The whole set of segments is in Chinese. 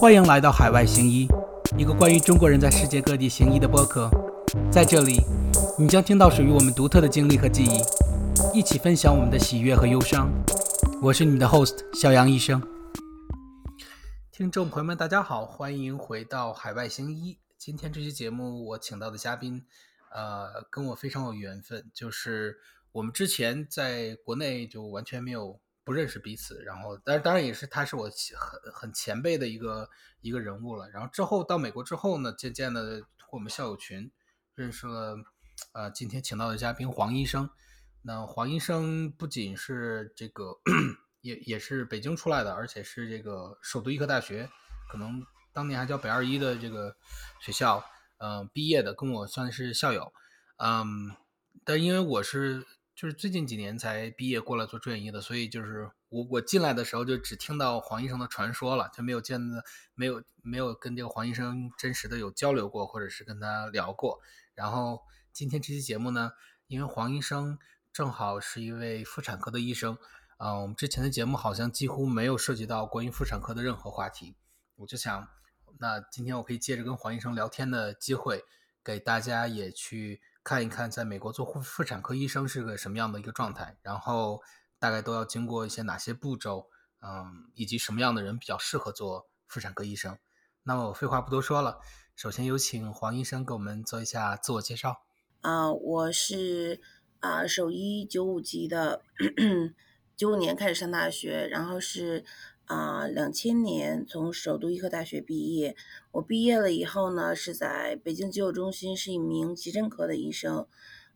欢迎来到海外行医，一个关于中国人在世界各地行医的播客。在这里，你将听到属于我们独特的经历和记忆，一起分享我们的喜悦和忧伤。我是你们的 host 小杨医生。听众朋友们，大家好，欢迎回到海外行医。今天这期节目，我请到的嘉宾，呃，跟我非常有缘分，就是我们之前在国内就完全没有。不认识彼此，然后，但当然也是他是我很很前辈的一个一个人物了。然后之后到美国之后呢，渐渐的通过我们校友群认识了，呃，今天请到的嘉宾黄医生。那黄医生不仅是这个，也也是北京出来的，而且是这个首都医科大学，可能当年还叫北二医的这个学校，嗯，毕业的，跟我算是校友，嗯，但因为我是。就是最近几年才毕业过来做转医的，所以就是我我进来的时候就只听到黄医生的传说了，就没有见的没有没有跟这个黄医生真实的有交流过，或者是跟他聊过。然后今天这期节目呢，因为黄医生正好是一位妇产科的医生，啊，我们之前的节目好像几乎没有涉及到关于妇产科的任何话题，我就想，那今天我可以借着跟黄医生聊天的机会，给大家也去。看一看，在美国做妇妇产科医生是个什么样的一个状态，然后大概都要经过一些哪些步骤，嗯，以及什么样的人比较适合做妇产科医生。那么我废话不多说了，首先有请黄医生给我们做一下自我介绍。啊，我是啊，首医九五级的，九五年开始上大学，然后是。啊，两千年从首都医科大学毕业。我毕业了以后呢，是在北京急救中心是一名急诊科的医生，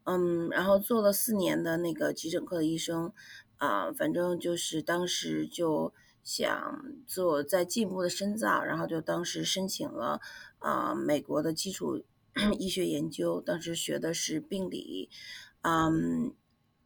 嗯，然后做了四年的那个急诊科的医生，啊，反正就是当时就想做再进一步的深造，然后就当时申请了啊美国的基础 医学研究，当时学的是病理，嗯。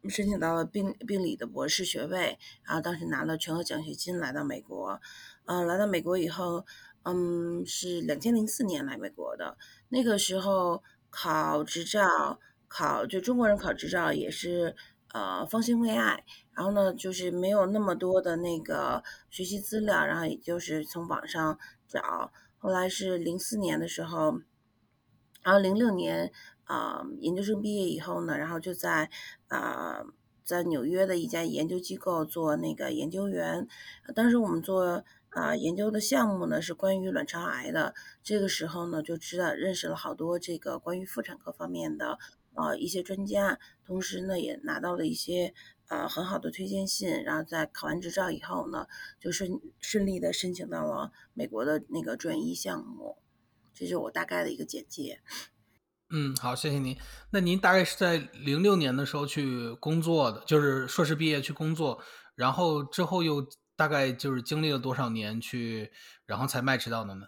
申请到了病病理的博士学位，然后当时拿了全额奖学金来到美国，嗯，来到美国以后，嗯，是两千零四年来美国的。那个时候考执照，考就中国人考执照也是呃方兴未艾，然后呢就是没有那么多的那个学习资料，然后也就是从网上找。后来是零四年的时候，然后零六年。啊，研究生毕业以后呢，然后就在啊，在纽约的一家研究机构做那个研究员。当时我们做啊研究的项目呢是关于卵巢癌的。这个时候呢，就知道认识了好多这个关于妇产科方面的啊一些专家，同时呢也拿到了一些啊很好的推荐信。然后在考完执照以后呢，就顺顺利的申请到了美国的那个转医项目。这是我大概的一个简介。嗯，好，谢谢您。那您大概是在零六年的时候去工作的，就是硕士毕业去工作，然后之后又大概就是经历了多少年去，然后才迈迟到的呢？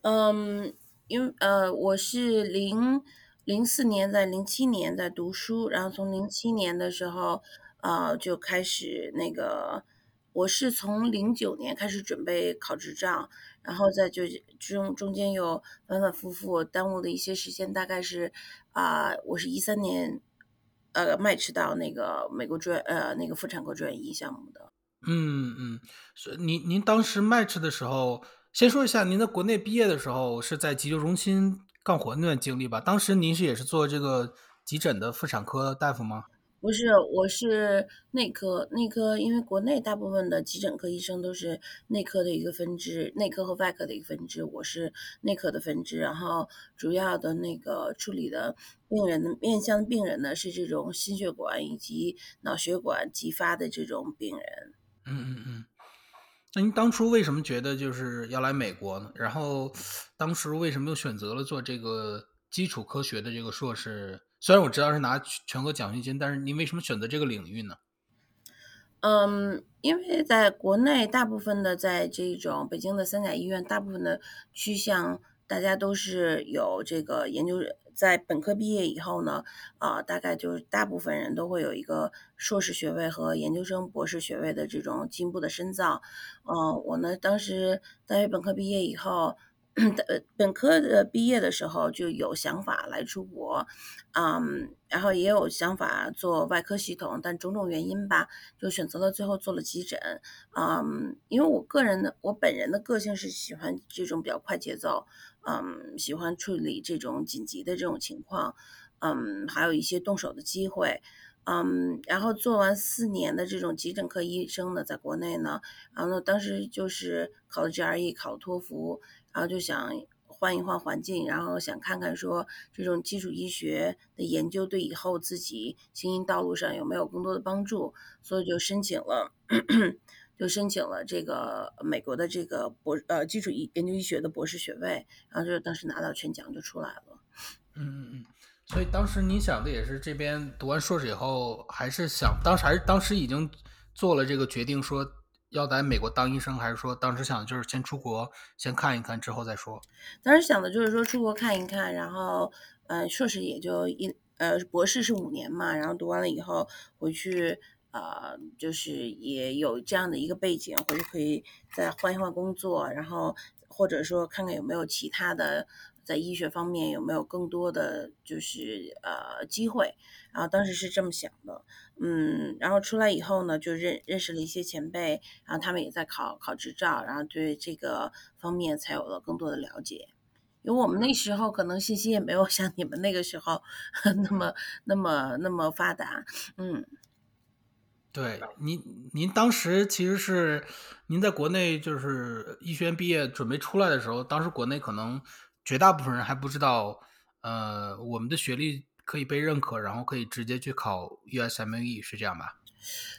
嗯，因为呃，我是零零四年在零七年在读书，然后从零七年的时候啊就开始那个，我是从零九年开始准备考执照。然后在就中中间有反反复复耽误了一些时间，大概是啊，我是一三年呃迈迟到那个美国专呃那个妇产科专一项目的。嗯嗯，是您您当时迈迟的时候，先说一下您在国内毕业的时候是在急救中心干活那段经历吧。当时您是也是做这个急诊的妇产科大夫吗？不是，我是内科，内科，因为国内大部分的急诊科医生都是内科的一个分支，内科和外科的一个分支，我是内科的分支，然后主要的那个处理的病人的面向病人呢是这种心血管以及脑血管急发的这种病人。嗯嗯嗯，那您当初为什么觉得就是要来美国呢？然后当时为什么又选择了做这个基础科学的这个硕士？虽然我知道是拿全额奖学金，但是您为什么选择这个领域呢？嗯，因为在国内，大部分的在这种北京的三甲医院，大部分的趋向，大家都是有这个研究，在本科毕业以后呢，啊，大概就是大部分人都会有一个硕士学位和研究生博士学位的这种进一步的深造。嗯，我呢，当时大学本科毕业以后。呃本科的毕业的时候就有想法来出国，嗯，然后也有想法做外科系统，但种种原因吧，就选择了最后做了急诊，嗯，因为我个人的我本人的个性是喜欢这种比较快节奏，嗯，喜欢处理这种紧急的这种情况，嗯，还有一些动手的机会。嗯，然后做完四年的这种急诊科医生呢，在国内呢，然后，当时就是考了 GRE，考了托福，然后就想换一换环境，然后想看看说这种基础医学的研究对以后自己行医道路上有没有更多的帮助，所以就申请了，就申请了这个美国的这个博呃基础医研究医学的博士学位，然后就当时拿到全奖就出来了。嗯嗯嗯。所以当时你想的也是这边读完硕士以后，还是想当时还是当时已经做了这个决定，说要在美国当医生，还是说当时想就是先出国先看一看，之后再说？当时想的就是说出国看一看，然后呃硕士也就一呃博士是五年嘛，然后读完了以后回去呃就是也有这样的一个背景，回去可以再换一换工作，然后或者说看看有没有其他的。在医学方面有没有更多的就是呃机会？然后当时是这么想的，嗯，然后出来以后呢，就认认识了一些前辈，然后他们也在考考执照，然后对这个方面才有了更多的了解。因为我们那时候可能信息也没有像你们那个时候 那么那么那么发达，嗯。对，您您当时其实是您在国内就是医学院毕业准备出来的时候，当时国内可能。绝大部分人还不知道，呃，我们的学历可以被认可，然后可以直接去考 USME，是这样吧？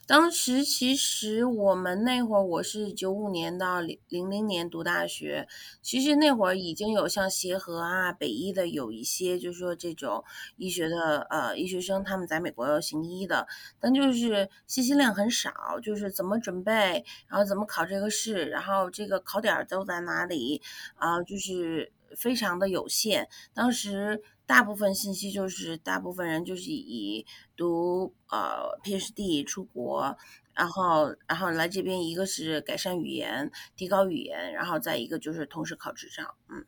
当时其实我们那会儿，我是九五年到零零零年读大学，其实那会儿已经有像协和啊、北医的有一些，就是说这种医学的呃医学生，他们在美国要行医的，但就是信息量很少，就是怎么准备，然后怎么考这个试，然后这个考点都在哪里啊，就是。非常的有限，当时大部分信息就是大部分人就是以读呃 PhD 出国，然后然后来这边一个是改善语言，提高语言，然后再一个就是同时考执照，嗯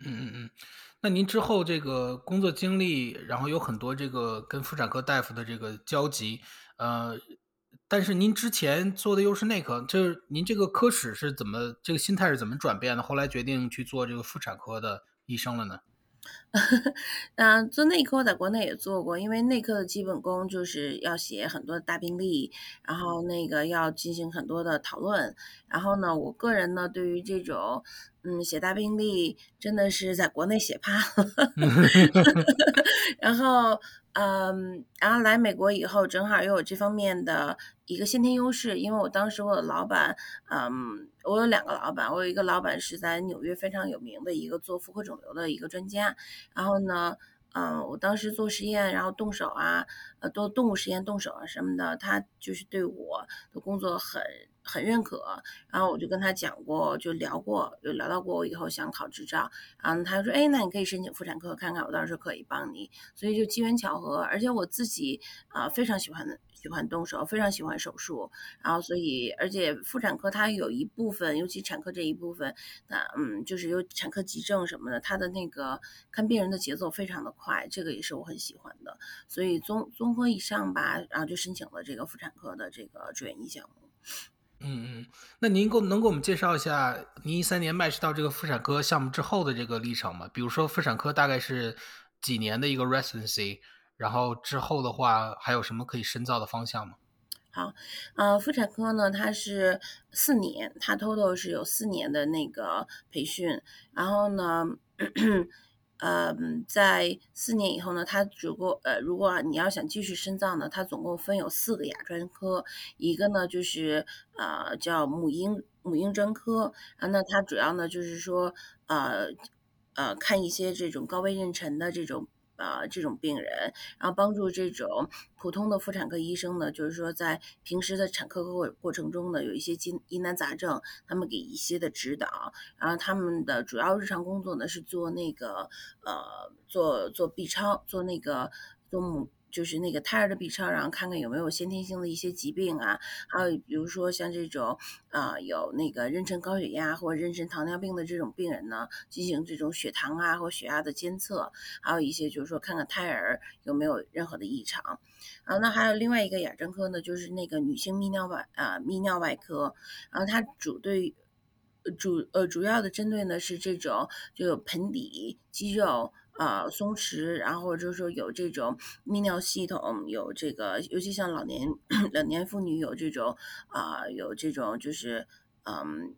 嗯嗯嗯。那您之后这个工作经历，然后有很多这个跟妇产科大夫的这个交集，呃。但是您之前做的又是内科，就是您这个科室是怎么这个心态是怎么转变的？后来决定去做这个妇产科的医生了呢？嗯，做内科在国内也做过，因为内科的基本功就是要写很多大病例，然后那个要进行很多的讨论。然后呢，我个人呢对于这种嗯写大病例真的是在国内写怕了，然后。嗯，然后来美国以后，正好又有这方面的一个先天优势，因为我当时我的老板，嗯，我有两个老板，我有一个老板是在纽约非常有名的一个做妇科肿瘤的一个专家，然后呢，嗯，我当时做实验，然后动手啊，呃，做动物实验动手啊什么的，他就是对我的工作很。很认可，然后我就跟他讲过，就聊过，有聊到过我以后想考执照，然后他说，哎，那你可以申请妇产科看看，我到时候可以帮你，所以就机缘巧合，而且我自己啊非常喜欢喜欢动手，非常喜欢手术，然后所以而且妇产科它有一部分，尤其产科这一部分，那嗯就是有产科急症什么的，它的那个看病人的节奏非常的快，这个也是我很喜欢的，所以综综合以上吧，然后就申请了这个妇产科的这个住院医项目。嗯嗯，那您够能给我们介绍一下您一三年迈入到这个妇产科项目之后的这个历程吗？比如说妇产科大概是几年的一个 residency，然后之后的话还有什么可以深造的方向吗？好，呃，妇产科呢，它是四年，它 total 是有四年的那个培训，然后呢。嗯，在四年以后呢，它如果呃，如果你要想继续深造呢，它总共分有四个亚专科，一个呢就是呃叫母婴母婴专科，啊，那它主要呢就是说呃呃看一些这种高危妊娠的这种。啊，这种病人，然后帮助这种普通的妇产科医生呢，就是说在平时的产科过过程中呢，有一些疑疑难杂症，他们给一些的指导。然后他们的主要日常工作呢是做那个呃做做 B 超，做那个做母就是那个胎儿的 B 超，然后看看有没有先天性的一些疾病啊，还有比如说像这种啊有那个妊娠高血压或妊娠糖尿病的这种病人呢，进行这种血糖啊或血压的监测，还有一些就是说看看胎儿有没有任何的异常。啊那还有另外一个亚专科呢，就是那个女性泌尿外啊泌尿外科，然后它主对。主呃主要的针对呢是这种就有盆底肌肉啊松弛，然后就是说有这种泌尿系统有这个，尤其像老年老年妇女有这种啊有这种就是嗯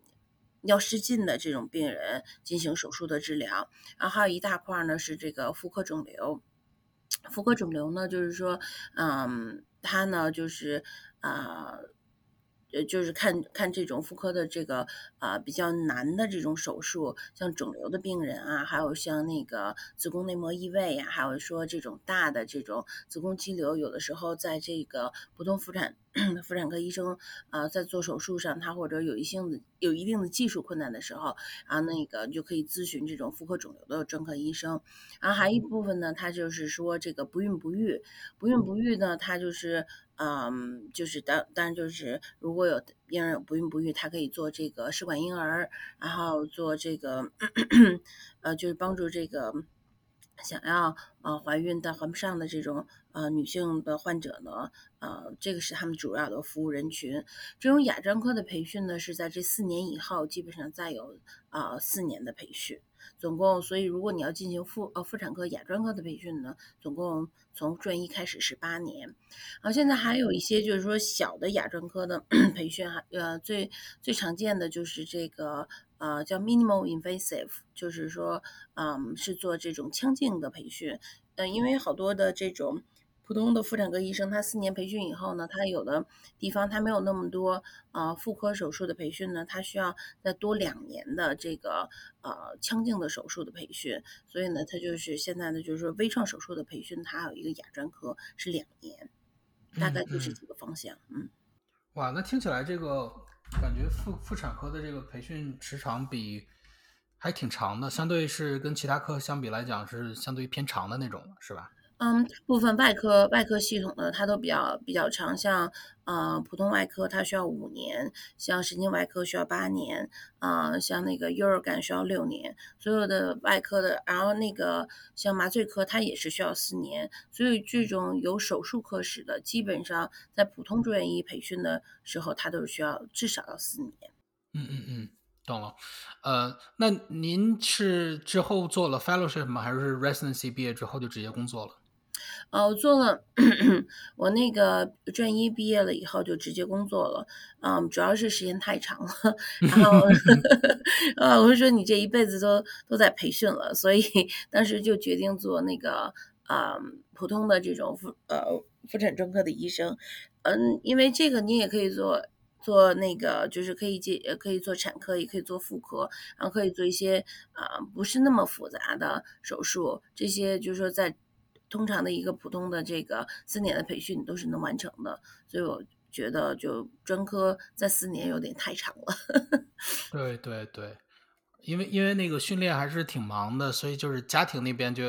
尿失禁的这种病人进行手术的治疗，然后还有一大块呢是这个妇科肿瘤，妇科肿瘤呢就是说嗯它呢就是啊。呃就是看看这种妇科的这个啊比较难的这种手术，像肿瘤的病人啊，还有像那个子宫内膜异位呀，还有说这种大的这种子宫肌瘤，有的时候在这个普通妇产妇产科医生啊在做手术上，他或者有一性的有一定的技术困难的时候，然后那个你就可以咨询这种妇科肿瘤的专科医生。然后还一部分呢，他就是说这个不孕不育，不孕不育呢，他就是。嗯，就是当当然就是如果有婴儿有不孕不育，他可以做这个试管婴儿，然后做这个 呃，就是帮助这个想要呃怀孕但怀不上的这种呃女性的患者呢，呃，这个是他们主要的服务人群。这种亚专科的培训呢，是在这四年以后，基本上再有啊四年的培训。总共，所以如果你要进行妇呃妇产科亚专科的培训呢，总共从专一开始是八年。啊，现在还有一些就是说小的亚专科的 培训哈，呃，最最常见的就是这个呃叫 minimal invasive，就是说嗯是做这种腔镜的培训，嗯，因为好多的这种。普通的妇产科医生，他四年培训以后呢，他有的地方他没有那么多呃妇科手术的培训呢，他需要再多两年的这个呃腔镜的手术的培训，所以呢，他就是现在呢，就是说微创手术的培训，它有一个亚专科是两年，大概就是这个方向。嗯，哇，那听起来这个感觉妇妇产科的这个培训时长比还挺长的，相对是跟其他科相比来讲是相对于偏长的那种，是吧？嗯，大部分外科外科系统的它都比较比较长，像呃普通外科它需要五年，像神经外科需要八年，啊像那个幼儿感需要六年，所有的外科的，然后那个像麻醉科它也是需要四年，所以这种有手术科室的，基本上在普通住院医培训的时候，它都是需要至少要四年。嗯嗯嗯，懂了。呃，那您是之后做了 fellowship 吗？还是 residency 毕业之后就直接工作了？呃，我做了，我那个专一毕业了以后就直接工作了，嗯，主要是时间太长了，然后，呃，我说你这一辈子都都在培训了，所以 当时就决定做那个，呃，普通的这种妇呃妇产专科的医生，嗯，因为这个你也可以做做那个，就是可以接可以做产科，也可以做妇科，然后可以做一些啊不是那么复杂的手术，这些就是说在。通常的一个普通的这个四年的培训都是能完成的，所以我觉得就专科在四年有点太长了。对对对，因为因为那个训练还是挺忙的，所以就是家庭那边就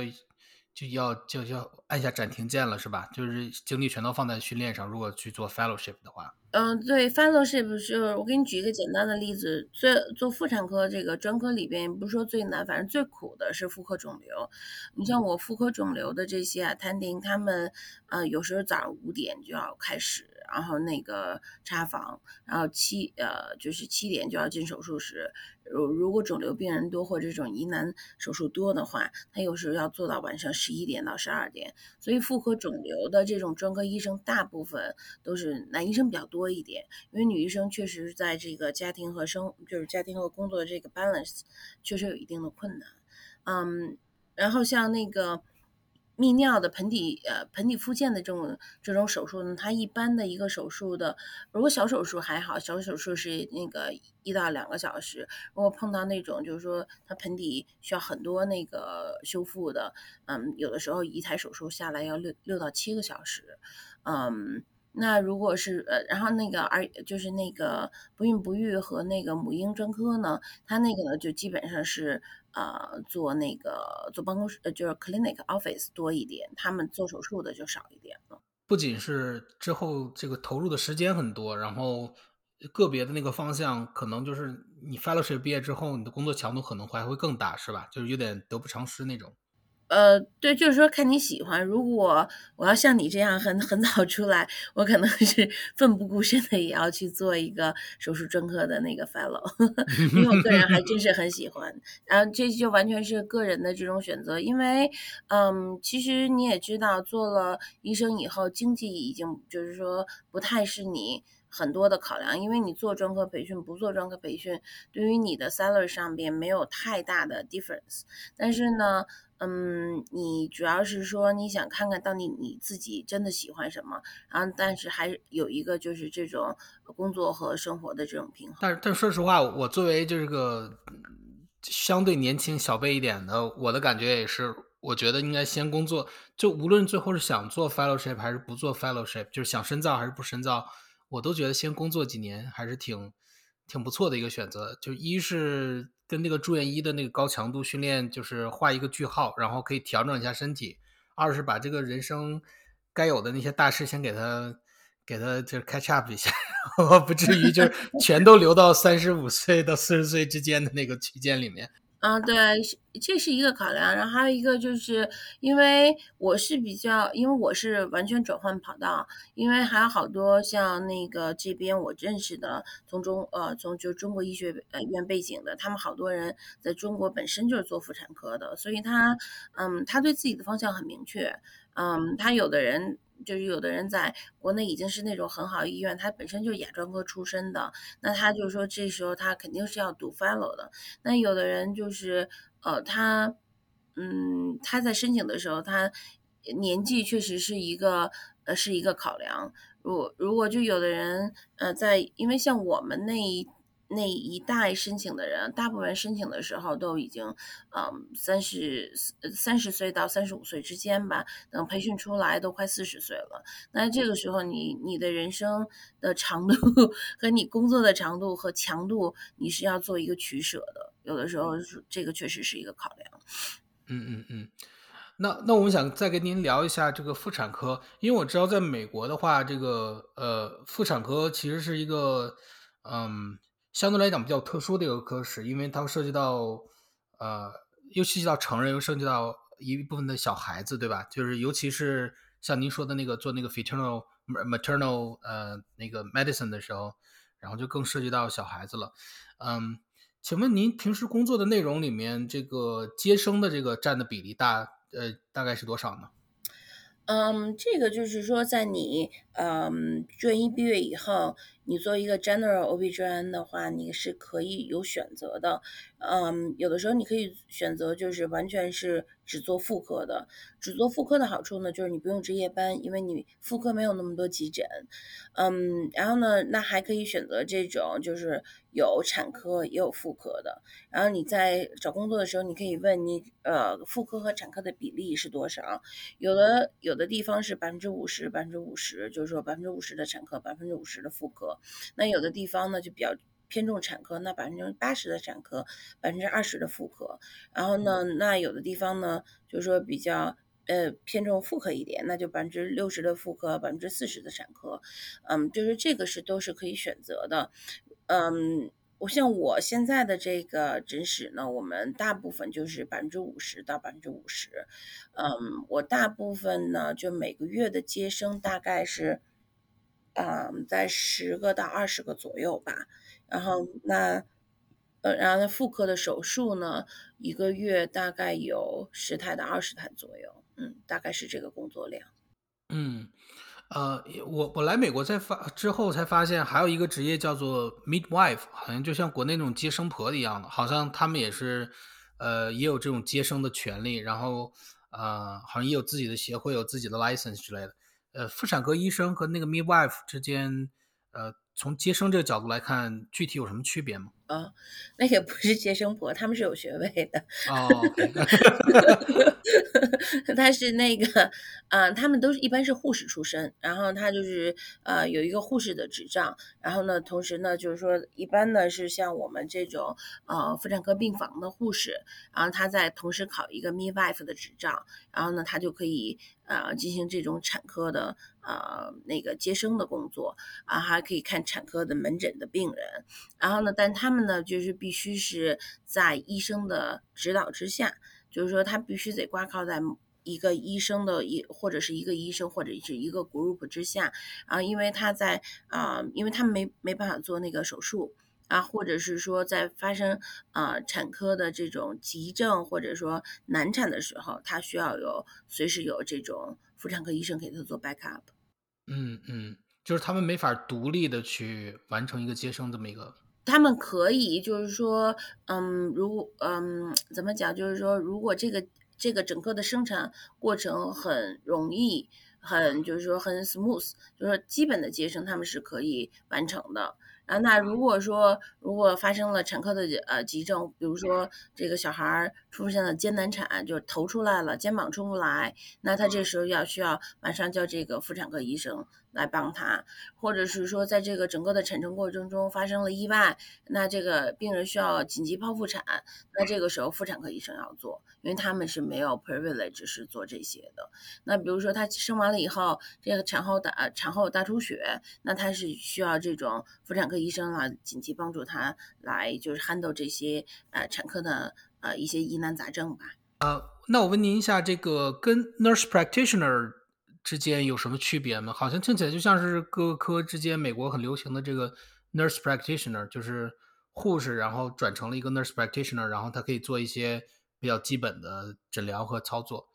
就要就要按下暂停键了，是吧？就是精力全都放在训练上。如果去做 fellowship 的话。嗯，对，fellowship 是我给你举一个简单的例子，最做妇产科这个专科里边，不是说最难，反正最苦的是妇科肿瘤。你像我妇科肿瘤的这些啊谭婷他们呃有时候早上五点就要开始。然后那个查房，然后七呃就是七点就要进手术室。如如果肿瘤病人多或者这种疑难手术多的话，他有时候要做到晚上十一点到十二点。所以妇科肿瘤的这种专科医生，大部分都是男医生比较多一点，因为女医生确实在这个家庭和生就是家庭和工作的这个 balance 确实有一定的困难。嗯，然后像那个。泌尿的盆底呃盆底附件的这种这种手术呢，它一般的一个手术的，如果小手术还好，小手术是那个一到两个小时。如果碰到那种就是说它盆底需要很多那个修复的，嗯，有的时候一台手术下来要六六到七个小时，嗯，那如果是呃，然后那个儿就是那个不孕不育和那个母婴专科呢，它那个呢就基本上是呃做那个做办公室呃就是 clinic office 多一点，他们做手术的就少一点了。不仅是之后这个投入的时间很多，然后个别的那个方向可能就是你 fellowship 毕业之后，你的工作强度可能还会更大，是吧？就是有点得不偿失那种。呃，对，就是说看你喜欢。如果我要像你这样很很早出来，我可能是奋不顾身的也要去做一个手术专科的那个 fellow，因为我个人还真是很喜欢。然后这就完全是个人的这种选择，因为嗯，其实你也知道，做了医生以后，经济已经就是说不太是你很多的考量，因为你做专科培训不做专科培训，对于你的 salary 上边没有太大的 difference，但是呢。嗯，你主要是说你想看看到底你自己真的喜欢什么，然后但是还有一个就是这种工作和生活的这种平衡。但但说实话，我作为这个相对年轻小辈一点的，我的感觉也是，我觉得应该先工作。就无论最后是想做 fellowship 还是不做 fellowship，就是想深造还是不深造，我都觉得先工作几年还是挺挺不错的一个选择。就一是。跟那个住院医的那个高强度训练，就是画一个句号，然后可以调整一下身体。二是把这个人生该有的那些大事先给他，给他就是 catch up 一下，不至于就是全都留到三十五岁到四十岁之间的那个区间里面。啊，对，这是一个考量，然后还有一个就是，因为我是比较，因为我是完全转换跑道，因为还有好多像那个这边我认识的，从中呃从就中国医学呃院背景的，他们好多人在中国本身就是做妇产科的，所以他嗯他对自己的方向很明确，嗯他有的人。就是有的人在国内已经是那种很好医院，他本身就是亚专科出身的，那他就说这时候他肯定是要读 fellow 的。那有的人就是呃，他嗯，他在申请的时候，他年纪确实是一个呃是一个考量。如如果就有的人呃在，因为像我们那一。那一代申请的人，大部分申请的时候都已经，嗯，三十三十岁到三十五岁之间吧。等培训出来都快四十岁了。那这个时候，你你的人生的长度和你工作的长度和强度，你是要做一个取舍的。有的时候，这个确实是一个考量。嗯嗯嗯。那那我们想再跟您聊一下这个妇产科，因为我知道在美国的话，这个呃妇产科其实是一个嗯。相对来讲比较特殊的一个科室，因为它涉及到，呃，又涉及到成人，又涉及到一部分的小孩子，对吧？就是尤其是像您说的那个做那个 fraternal maternal 呃那个 medicine 的时候，然后就更涉及到小孩子了。嗯，请问您平时工作的内容里面，这个接生的这个占的比例大呃大概是多少呢？嗯，这个就是说在你嗯专一毕业以后。你做一个 general o b g n 的话，你是可以有选择的。嗯，有的时候你可以选择就是完全是只做妇科的。只做妇科的好处呢，就是你不用值夜班，因为你妇科没有那么多急诊。嗯，然后呢，那还可以选择这种就是有产科也有妇科的。然后你在找工作的时候，你可以问你呃妇科和产科的比例是多少？有的有的地方是百分之五十，百分之五十，就是说百分之五十的产科，百分之五十的妇科。那有的地方呢就比较偏重产科，那百分之八十的产科，百分之二十的妇科。然后呢，那有的地方呢就是说比较呃偏重妇科一点，那就百分之六十的妇科，百分之四十的产科。嗯，就是这个是都是可以选择的。嗯，我像我现在的这个诊室呢，我们大部分就是百分之五十到百分之五十。嗯，我大部分呢就每个月的接生大概是。嗯，在十个到二十个左右吧。然后那，呃，然后那妇科的手术呢，一个月大概有十台到二十台左右。嗯，大概是这个工作量。嗯，呃，我我来美国在发之后才发现，还有一个职业叫做 midwife，好像就像国内那种接生婆一样的，好像他们也是，呃，也有这种接生的权利，然后，呃，好像也有自己的协会，有自己的 license 之类的。呃，妇产科医生和那个 midwife 之间，呃，从接生这个角度来看，具体有什么区别吗？啊，那也不是接生婆，他们是有学位的。哦，他是那个，呃，他们都是一般是护士出身，然后他就是呃有一个护士的执照，然后呢，同时呢就是说一般呢是像我们这种呃妇产科病房的护士，然后他在同时考一个 midwife 的执照，然后呢他就可以呃进行这种产科的呃那个接生的工作，啊还可以看产科的门诊的病人，然后呢，但他他们呢就是必须是在医生的指导之下。就是说，他必须得挂靠在一个医生的一或者是一个医生或者是一个 group 之下，啊，因为他在啊，因为他没没办法做那个手术啊，或者是说在发生啊产科的这种急症或者说难产的时候，他需要有随时有这种妇产科医生给他做 backup。嗯嗯，就是他们没法独立的去完成一个接生这么一个。他们可以，就是说，嗯，如，嗯，怎么讲？就是说，如果这个这个整个的生产过程很容易，很就是说很 smooth，就是说基本的接生他们是可以完成的。然后，那如果说如果发生了产科的呃急症，比如说这个小孩出现了艰难产，就头出来了，肩膀出不来，那他这时候要需要马上叫这个妇产科医生。来帮他，或者是说，在这个整个的产程过程中发生了意外，那这个病人需要紧急剖腹产，那这个时候妇产科医生要做，因为他们是没有 privilege 是做这些的。那比如说他生完了以后，这个产后大产后大出血，那他是需要这种妇产科医生啊紧急帮助他来就是 handle 这些呃产科的呃一些疑难杂症吧。呃，那我问您一下，这个跟 nurse practitioner。之间有什么区别吗？好像听起来就像是各个科之间，美国很流行的这个 nurse practitioner，就是护士，然后转成了一个 nurse practitioner，然后他可以做一些比较基本的诊疗和操作。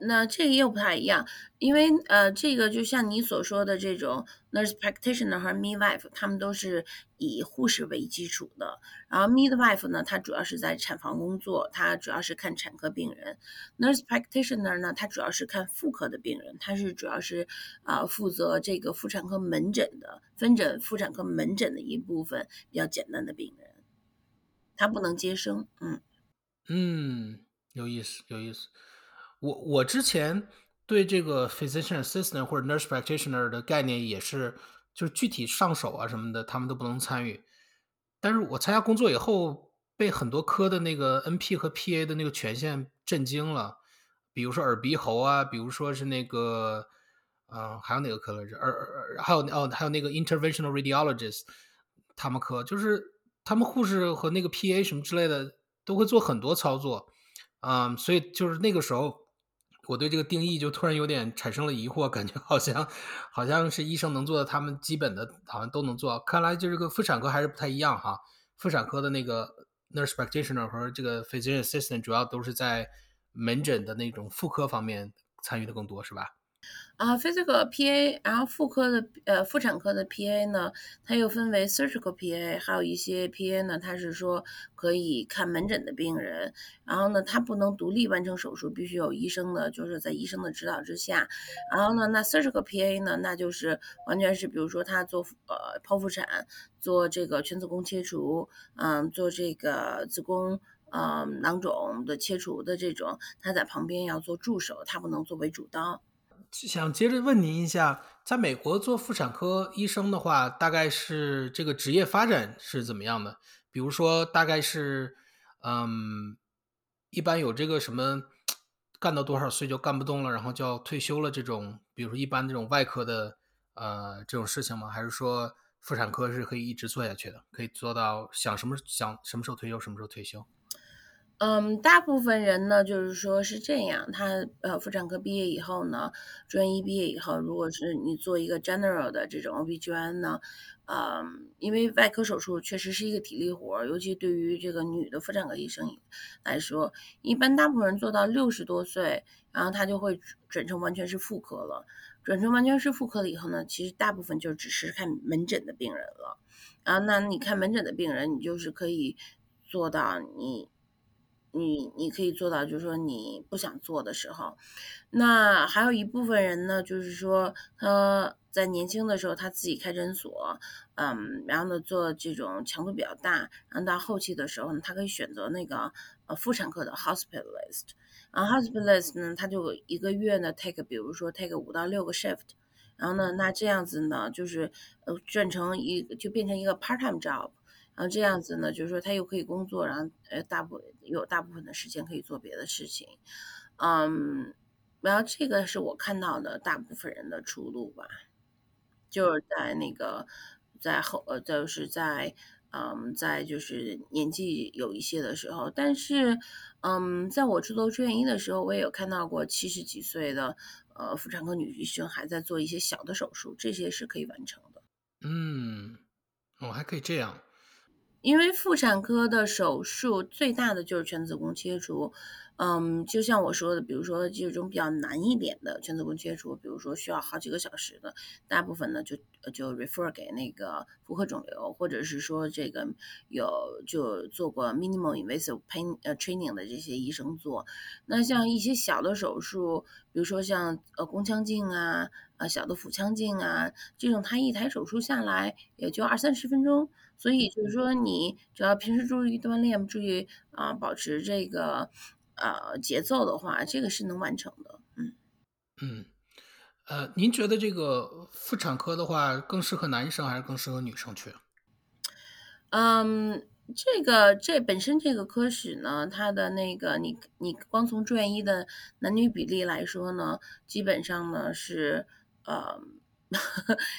那这个又不太一样，因为呃，这个就像你所说的这种 nurse practitioner 和 midwife，他们都是以护士为基础的。然后 midwife 呢，它主要是在产房工作，它主要是看产科病人。nurse practitioner 呢，它主要是看妇科的病人，它是主要是啊负责这个妇产科门诊的分诊妇产科门诊的一部分比较简单的病人，他不能接生。嗯嗯，有意思，有意思。我我之前对这个 physician assistant 或者 nurse practitioner 的概念也是，就是具体上手啊什么的，他们都不能参与。但是我参加工作以后，被很多科的那个 NP 和 PA 的那个权限震惊了。比如说耳鼻喉啊，比如说是那个，嗯，还有哪个科来着？耳耳还有哦，还有那个 interventional radiologist，他们科就是他们护士和那个 PA 什么之类的都会做很多操作，嗯，所以就是那个时候。我对这个定义就突然有点产生了疑惑，感觉好像好像是医生能做的，他们基本的好像都能做。看来就这个妇产科还是不太一样哈。妇产科的那个 nurse practitioner 和这个 physician assistant 主要都是在门诊的那种妇科方面参与的更多，是吧？啊，，physical PA，然后妇科的呃妇产科的 PA 呢，它又分为 surgical PA，还有一些 PA 呢，它是说可以看门诊的病人，然后呢，它不能独立完成手术，必须有医生的，就是在医生的指导之下。然后呢，那 surgical PA 呢，那就是完全是比如说他做呃剖腹产，做这个全子宫切除，嗯，做这个子宫呃囊肿的切除的这种，他在旁边要做助手，他不能作为主刀。想接着问您一下，在美国做妇产科医生的话，大概是这个职业发展是怎么样的？比如说，大概是，嗯，一般有这个什么，干到多少岁就干不动了，然后就要退休了这种，比如说一般这种外科的，呃，这种事情吗？还是说妇产科是可以一直做下去的，可以做到想什么想什么时候退休什么时候退休？嗯，大部分人呢，就是说是这样，他呃，妇产科毕业以后呢，专一毕业以后，如果是你做一个 general 的这种 OB/GYN 呢，嗯，因为外科手术确实是一个体力活，尤其对于这个女的妇产科医生来说，一般大部分人做到六十多岁，然后他就会转成完全是妇科了。转成完全是妇科了以后呢，其实大部分就只是看门诊的病人了。然后那你看门诊的病人，你就是可以做到你。你你可以做到，就是说你不想做的时候，那还有一部分人呢，就是说他在年轻的时候他自己开诊所，嗯，然后呢做这种强度比较大，然后到后期的时候呢，他可以选择那个呃妇产科的 hospitalist，然后 hospitalist 呢，他就一个月呢 take，比如说 take 五到六个 shift，然后呢，那这样子呢，就是呃转成一就变成一个 part time job，然后这样子呢，就是说他又可以工作，然后呃大部有大部分的时间可以做别的事情，嗯，然后这个是我看到的大部分人的出路吧，就是在那个在后呃就是在。嗯，在就是年纪有一些的时候，但是，嗯，在我做住院医的时候，我也有看到过七十几岁的呃妇产科女医生还在做一些小的手术，这些是可以完成的。嗯，哦，还可以这样。因为妇产科的手术最大的就是全子宫切除，嗯，就像我说的，比如说这种比较难一点的全子宫切除，比如说需要好几个小时的，大部分呢就就 refer 给那个妇科肿瘤，或者是说这个有就做过 minimal invasive pain 呃 training 的这些医生做。那像一些小的手术，比如说像呃宫腔镜啊，啊小的腹腔镜啊，这种它一台手术下来也就二三十分钟。所以就是说，你只要平时注意锻炼，注意啊，保持这个呃节奏的话，这个是能完成的。嗯嗯，呃，您觉得这个妇产科的话更适合男生还是更适合女生去？嗯，这个这本身这个科室呢，它的那个你你光从住院医的男女比例来说呢，基本上呢是呃。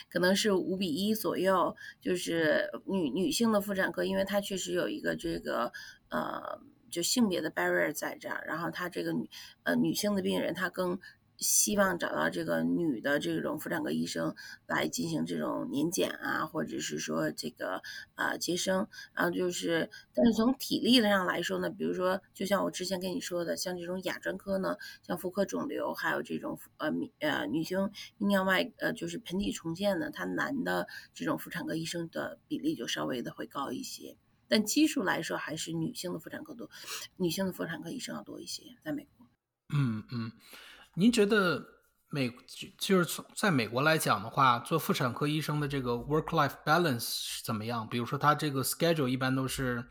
可能是五比一左右，就是女女性的妇产科，因为它确实有一个这个呃，就性别的 barrier 在这儿，然后她这个女呃女性的病人，她更。希望找到这个女的这种妇产科医生来进行这种年检啊，或者是说这个啊接生，然后就是，但是从体力的上来说呢，比如说就像我之前跟你说的，像这种亚专科呢，像妇科肿瘤，还有这种呃呃女性泌尿外呃就是盆底重建的，它男的这种妇产科医生的比例就稍微的会高一些，但基数来说还是女性的妇产科多，女性的妇产科医生要多一些，在美国。嗯嗯。您觉得美就是从在美国来讲的话，做妇产科医生的这个 work-life balance 是怎么样？比如说，他这个 schedule 一般都是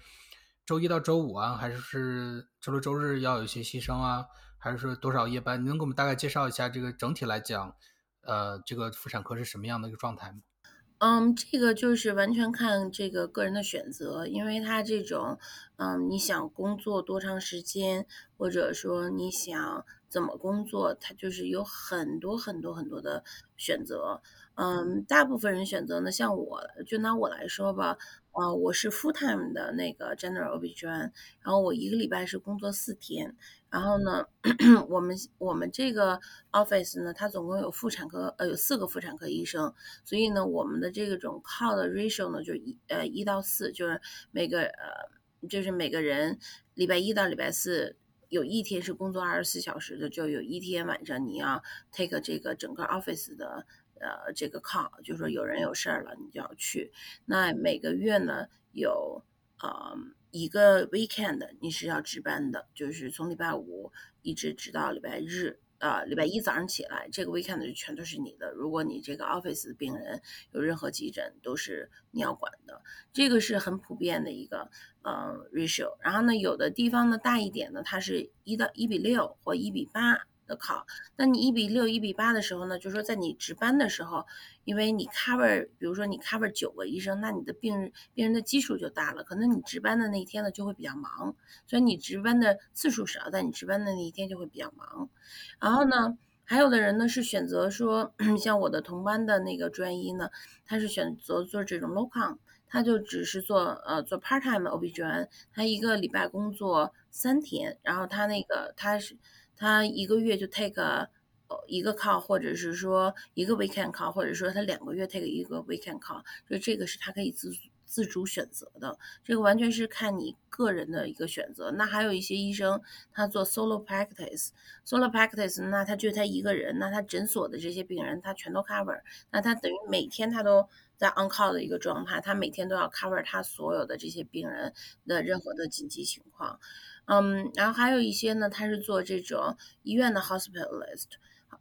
周一到周五啊，还是周六周日要有些牺牲啊，还是说多少夜班？你能给我们大概介绍一下这个整体来讲，呃，这个妇产科是什么样的一个状态吗？嗯，这个就是完全看这个个人的选择，因为他这种，嗯，你想工作多长时间，或者说你想怎么工作，他就是有很多很多很多的选择。嗯，大部分人选择呢，像我就拿我来说吧，啊，我是 full time 的那个 general OB 专，然后我一个礼拜是工作四天，然后呢，我们我们这个 office 呢，它总共有妇产科，呃，有四个妇产科医生，所以呢，我们的这个种 call 的 ratio 呢，就是一呃一到四，就是每个呃就是每个人礼拜一到礼拜四有一天是工作二十四小时的，就有一天晚上你要 take 这个整个 office 的。呃，这个 call 就是说有人有事儿了，你就要去。那每个月呢有呃一个 weekend 你是要值班的，就是从礼拜五一直直到礼拜日，啊，礼拜一早上起来，这个 weekend 就全都是你的。如果你这个 office 的病人有任何急诊，都是你要管的。这个是很普遍的一个呃 ratio。然后呢，有的地方呢大一点呢，它是一到一比六或一比八。的考，那你一比六、一比八的时候呢，就是说在你值班的时候，因为你 cover，比如说你 cover 九个医生，那你的病人病人的基数就大了，可能你值班的那一天呢就会比较忙，所以你值班的次数少，但你值班的那一天就会比较忙。然后呢，还有的人呢是选择说，像我的同班的那个专医呢，他是选择做这种 locum，他就只是做呃做 part time OB 专，他一个礼拜工作三天，然后他那个他是。他一个月就 take 一个 call，或者是说一个 weekend call，或者说他两个月 take 一个 weekend call，就这个是他可以自自主选择的，这个完全是看你个人的一个选择。那还有一些医生他做 solo practice，solo practice，那他就他一个人，那他诊所的这些病人他全都 cover，那他等于每天他都在 on call 的一个状态，他每天都要 cover 他所有的这些病人的任何的紧急情况。嗯，然后还有一些呢，他是做这种医院的 hospitalist。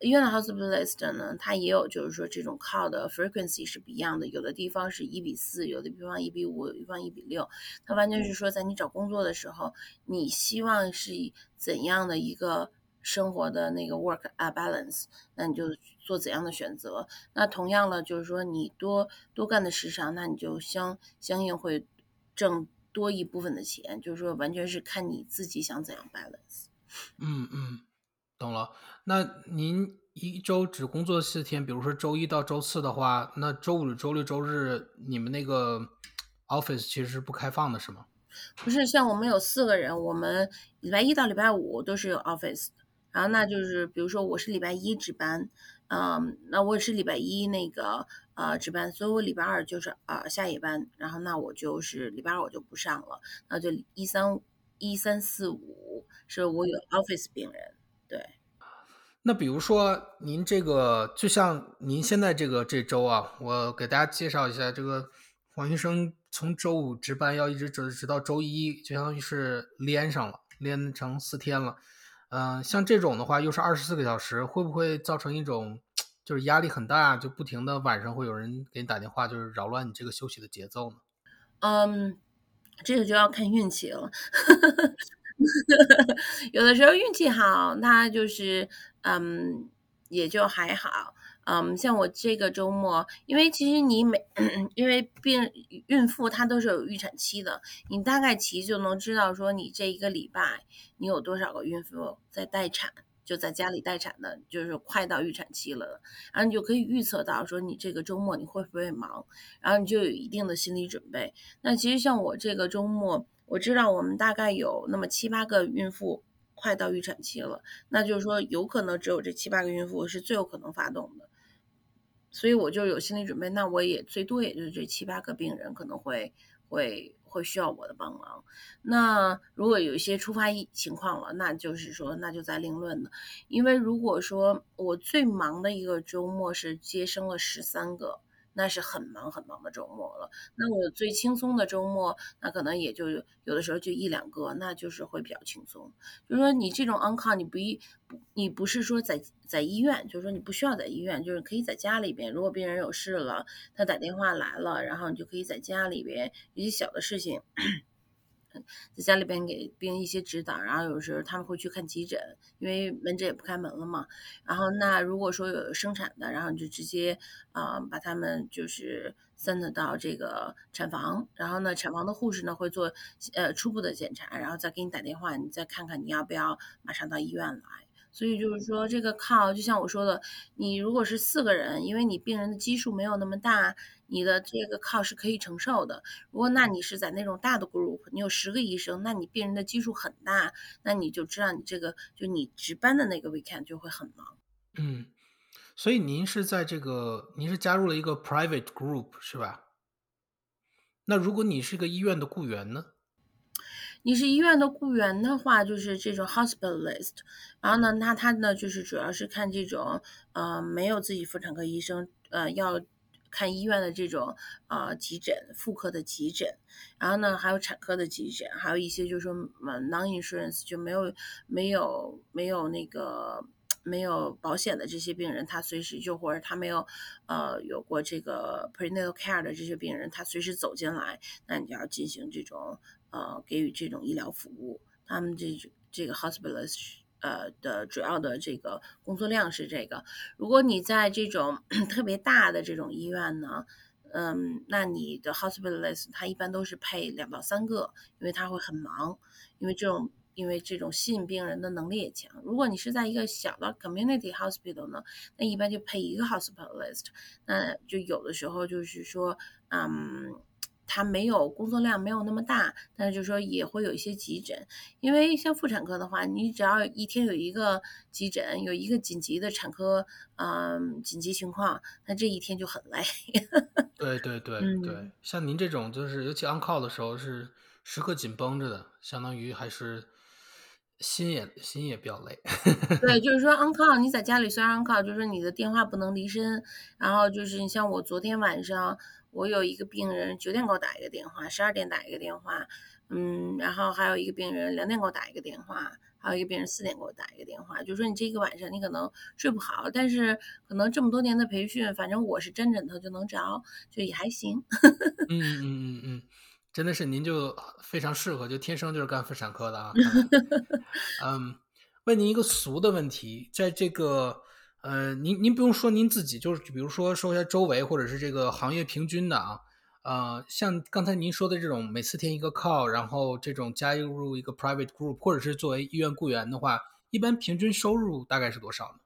医院的 hospitalist 呢，它也有就是说这种 call 的 frequency 是不一样的，有的地方是一比四，有的地方一比五，有的地方一比六。它完全是说，在你找工作的时候，你希望是怎样的一个生活的那个 work 啊 balance，那你就做怎样的选择。那同样了，就是说你多多干的时长，那你就相相应会挣多一部分的钱。就是说，完全是看你自己想怎样 balance。嗯嗯。懂了，那您一周只工作四天，比如说周一到周四的话，那周五、周六、周日你们那个 office 其实是不开放的，是吗？不是，像我们有四个人，我们礼拜一到礼拜五都是有 office，然后那就是比如说我是礼拜一值班，嗯，那我是礼拜一那个呃值班，所以我礼拜二就是呃下夜班，然后那我就是礼拜二我就不上了，那就一三一三四五是我有 office 病人。对，那比如说您这个，就像您现在这个这周啊，我给大家介绍一下，这个黄医生从周五值班要一直直直到周一，就相当于是连上了，连成四天了。嗯，像这种的话，又是二十四个小时，会不会造成一种就是压力很大，就不停的晚上会有人给你打电话，就是扰乱你这个休息的节奏呢？嗯，这个就要看运气了。有的时候运气好，那就是嗯，也就还好。嗯，像我这个周末，因为其实你每 因为病孕妇她都是有预产期的，你大概其实就能知道说你这一个礼拜你有多少个孕妇在待产，就在家里待产的，就是快到预产期了，然后你就可以预测到说你这个周末你会不会忙，然后你就有一定的心理准备。那其实像我这个周末。我知道我们大概有那么七八个孕妇快到预产期了，那就是说有可能只有这七八个孕妇是最有可能发动的，所以我就有心理准备，那我也最多也就是这七八个病人可能会会会需要我的帮忙。那如果有一些突发情况了，那就是说那就再另论了。因为如果说我最忙的一个周末是接生了十三个。那是很忙很忙的周末了。那我最轻松的周末，那可能也就有的时候就一两个，那就是会比较轻松。就是说你这种 on call，你不一，你不是说在在医院，就是说你不需要在医院，就是可以在家里边。如果病人有事了，他打电话来了，然后你就可以在家里边一些小的事情。在家里边给病人一些指导，然后有时候他们会去看急诊，因为门诊也不开门了嘛。然后那如果说有生产的，然后你就直接啊把他们就是 send 到这个产房，然后呢产房的护士呢会做呃初步的检查，然后再给你打电话，你再看看你要不要马上到医院来。所以就是说，这个靠就像我说的，你如果是四个人，因为你病人的基数没有那么大，你的这个靠是可以承受的。如果那你是在那种大的 group，你有十个医生，那你病人的基数很大，那你就知道你这个就你值班的那个 weekend 就会很忙。嗯，所以您是在这个，您是加入了一个 private group 是吧？那如果你是个医院的雇员呢？你是医院的雇员的话，就是这种 hospitalist，然后呢，那他呢就是主要是看这种呃没有自己妇产科医生呃要看医院的这种呃急诊妇科的急诊，然后呢还有产科的急诊，还有一些就是说 non insurance 就没有没有没有那个没有保险的这些病人，他随时就或者他没有呃有过这个 prenatal care 的这些病人，他随时走进来，那你就要进行这种。呃，给予这种医疗服务，他们这这个 hospitalist 呃的主要的这个工作量是这个。如果你在这种 特别大的这种医院呢，嗯，那你的 hospitalist 他一般都是配两到三个，因为他会很忙，因为这种因为这种吸引病人的能力也强。如果你是在一个小的 community hospital 呢，那一般就配一个 hospitalist，那就有的时候就是说，嗯。他没有工作量没有那么大，但是就是说也会有一些急诊，因为像妇产科的话，你只要一天有一个急诊，有一个紧急的产科，嗯，紧急情况，那这一天就很累。对对对对，像您这种就是尤其 on call 的时候是时刻紧绷着的，相当于还是心也心也比较累。对，就是说 on call，你在家里虽然 on call，就是说你的电话不能离身，然后就是你像我昨天晚上。我有一个病人九点给我打一个电话，十二点打一个电话，嗯，然后还有一个病人两点给我打一个电话，还有一个病人四点给我打一个电话，就说你这个晚上你可能睡不好，但是可能这么多年的培训，反正我是沾枕头就能着，就也还行。嗯嗯嗯嗯，真的是您就非常适合，就天生就是干妇产科的啊。嗯，问您一个俗的问题，在这个呃，您您不用说您自己，就是比如说说一下周围或者是这个行业平均的啊。呃，像刚才您说的这种每四天一个 call，然后这种加入一个 private group，或者是作为医院雇员的话，一般平均收入大概是多少呢？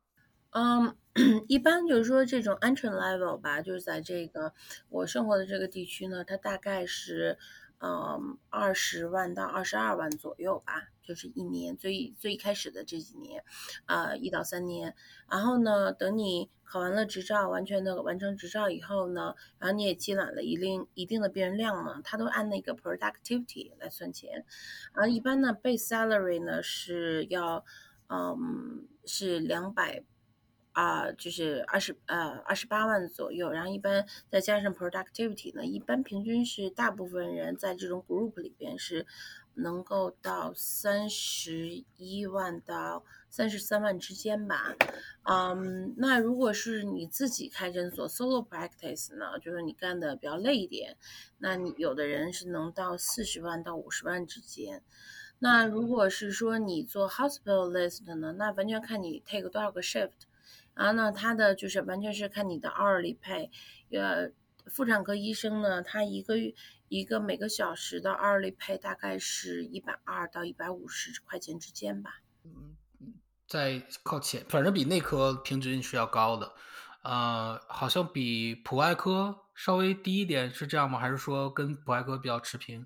嗯，一般就是说这种安全 level 吧，就是在这个我生活的这个地区呢，它大概是。嗯，二十万到二十二万左右吧，就是一年最最开始的这几年，呃，一到三年。然后呢，等你考完了执照，完全的完成执照以后呢，然后你也积攒了一定一定的病人量呢，它都按那个 productivity 来算钱。然后一般呢，base salary 呢是要，嗯，是两百。啊，就是二十呃二十八万左右，然后一般再加上 productivity 呢，一般平均是大部分人在这种 group 里边是能够到三十一万到三十三万之间吧。嗯，那如果是你自己开诊所 solo practice 呢，就是你干的比较累一点，那你有的人是能到四十万到五十万之间。那如果是说你做 hospital list 呢，那完全看你 take 多少个 shift。然后呢，他的就是完全是看你的 hourly pay，呃，妇产科医生呢，他一个月一个每个小时的 hourly pay 大概是一百二到一百五十块钱之间吧。嗯嗯，在靠前，反正比内科平均是要高的，呃，好像比普外科稍微低一点，是这样吗？还是说跟普外科比较持平？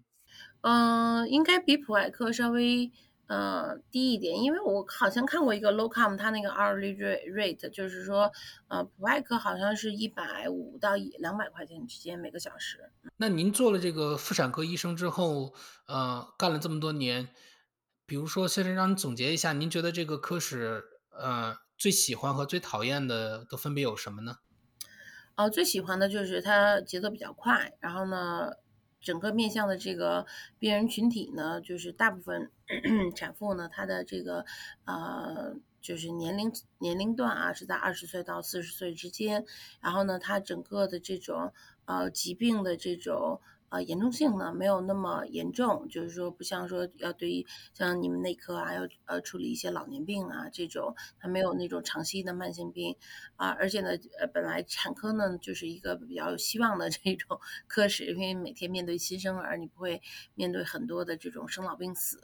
嗯，应该比普外科稍微。呃，低一点，因为我好像看过一个 Locom 它那个 hourly rate，就是说，呃，普外科好像是一百五到两百块钱之间每个小时。那您做了这个妇产科医生之后，呃，干了这么多年，比如说现在让你总结一下，您觉得这个科室，呃，最喜欢和最讨厌的都分别有什么呢？呃，最喜欢的就是它节奏比较快，然后呢。整个面向的这个病人群体呢，就是大部分 产妇呢，她的这个呃，就是年龄年龄段啊，是在二十岁到四十岁之间。然后呢，她整个的这种呃疾病的这种。呃，严重性呢没有那么严重，就是说不像说要对于像你们内科啊，要呃处理一些老年病啊这种，它没有那种长期的慢性病啊，而且呢，呃，本来产科呢就是一个比较有希望的这种 科室，因为每天面对新生儿，你不会面对很多的这种生老病死。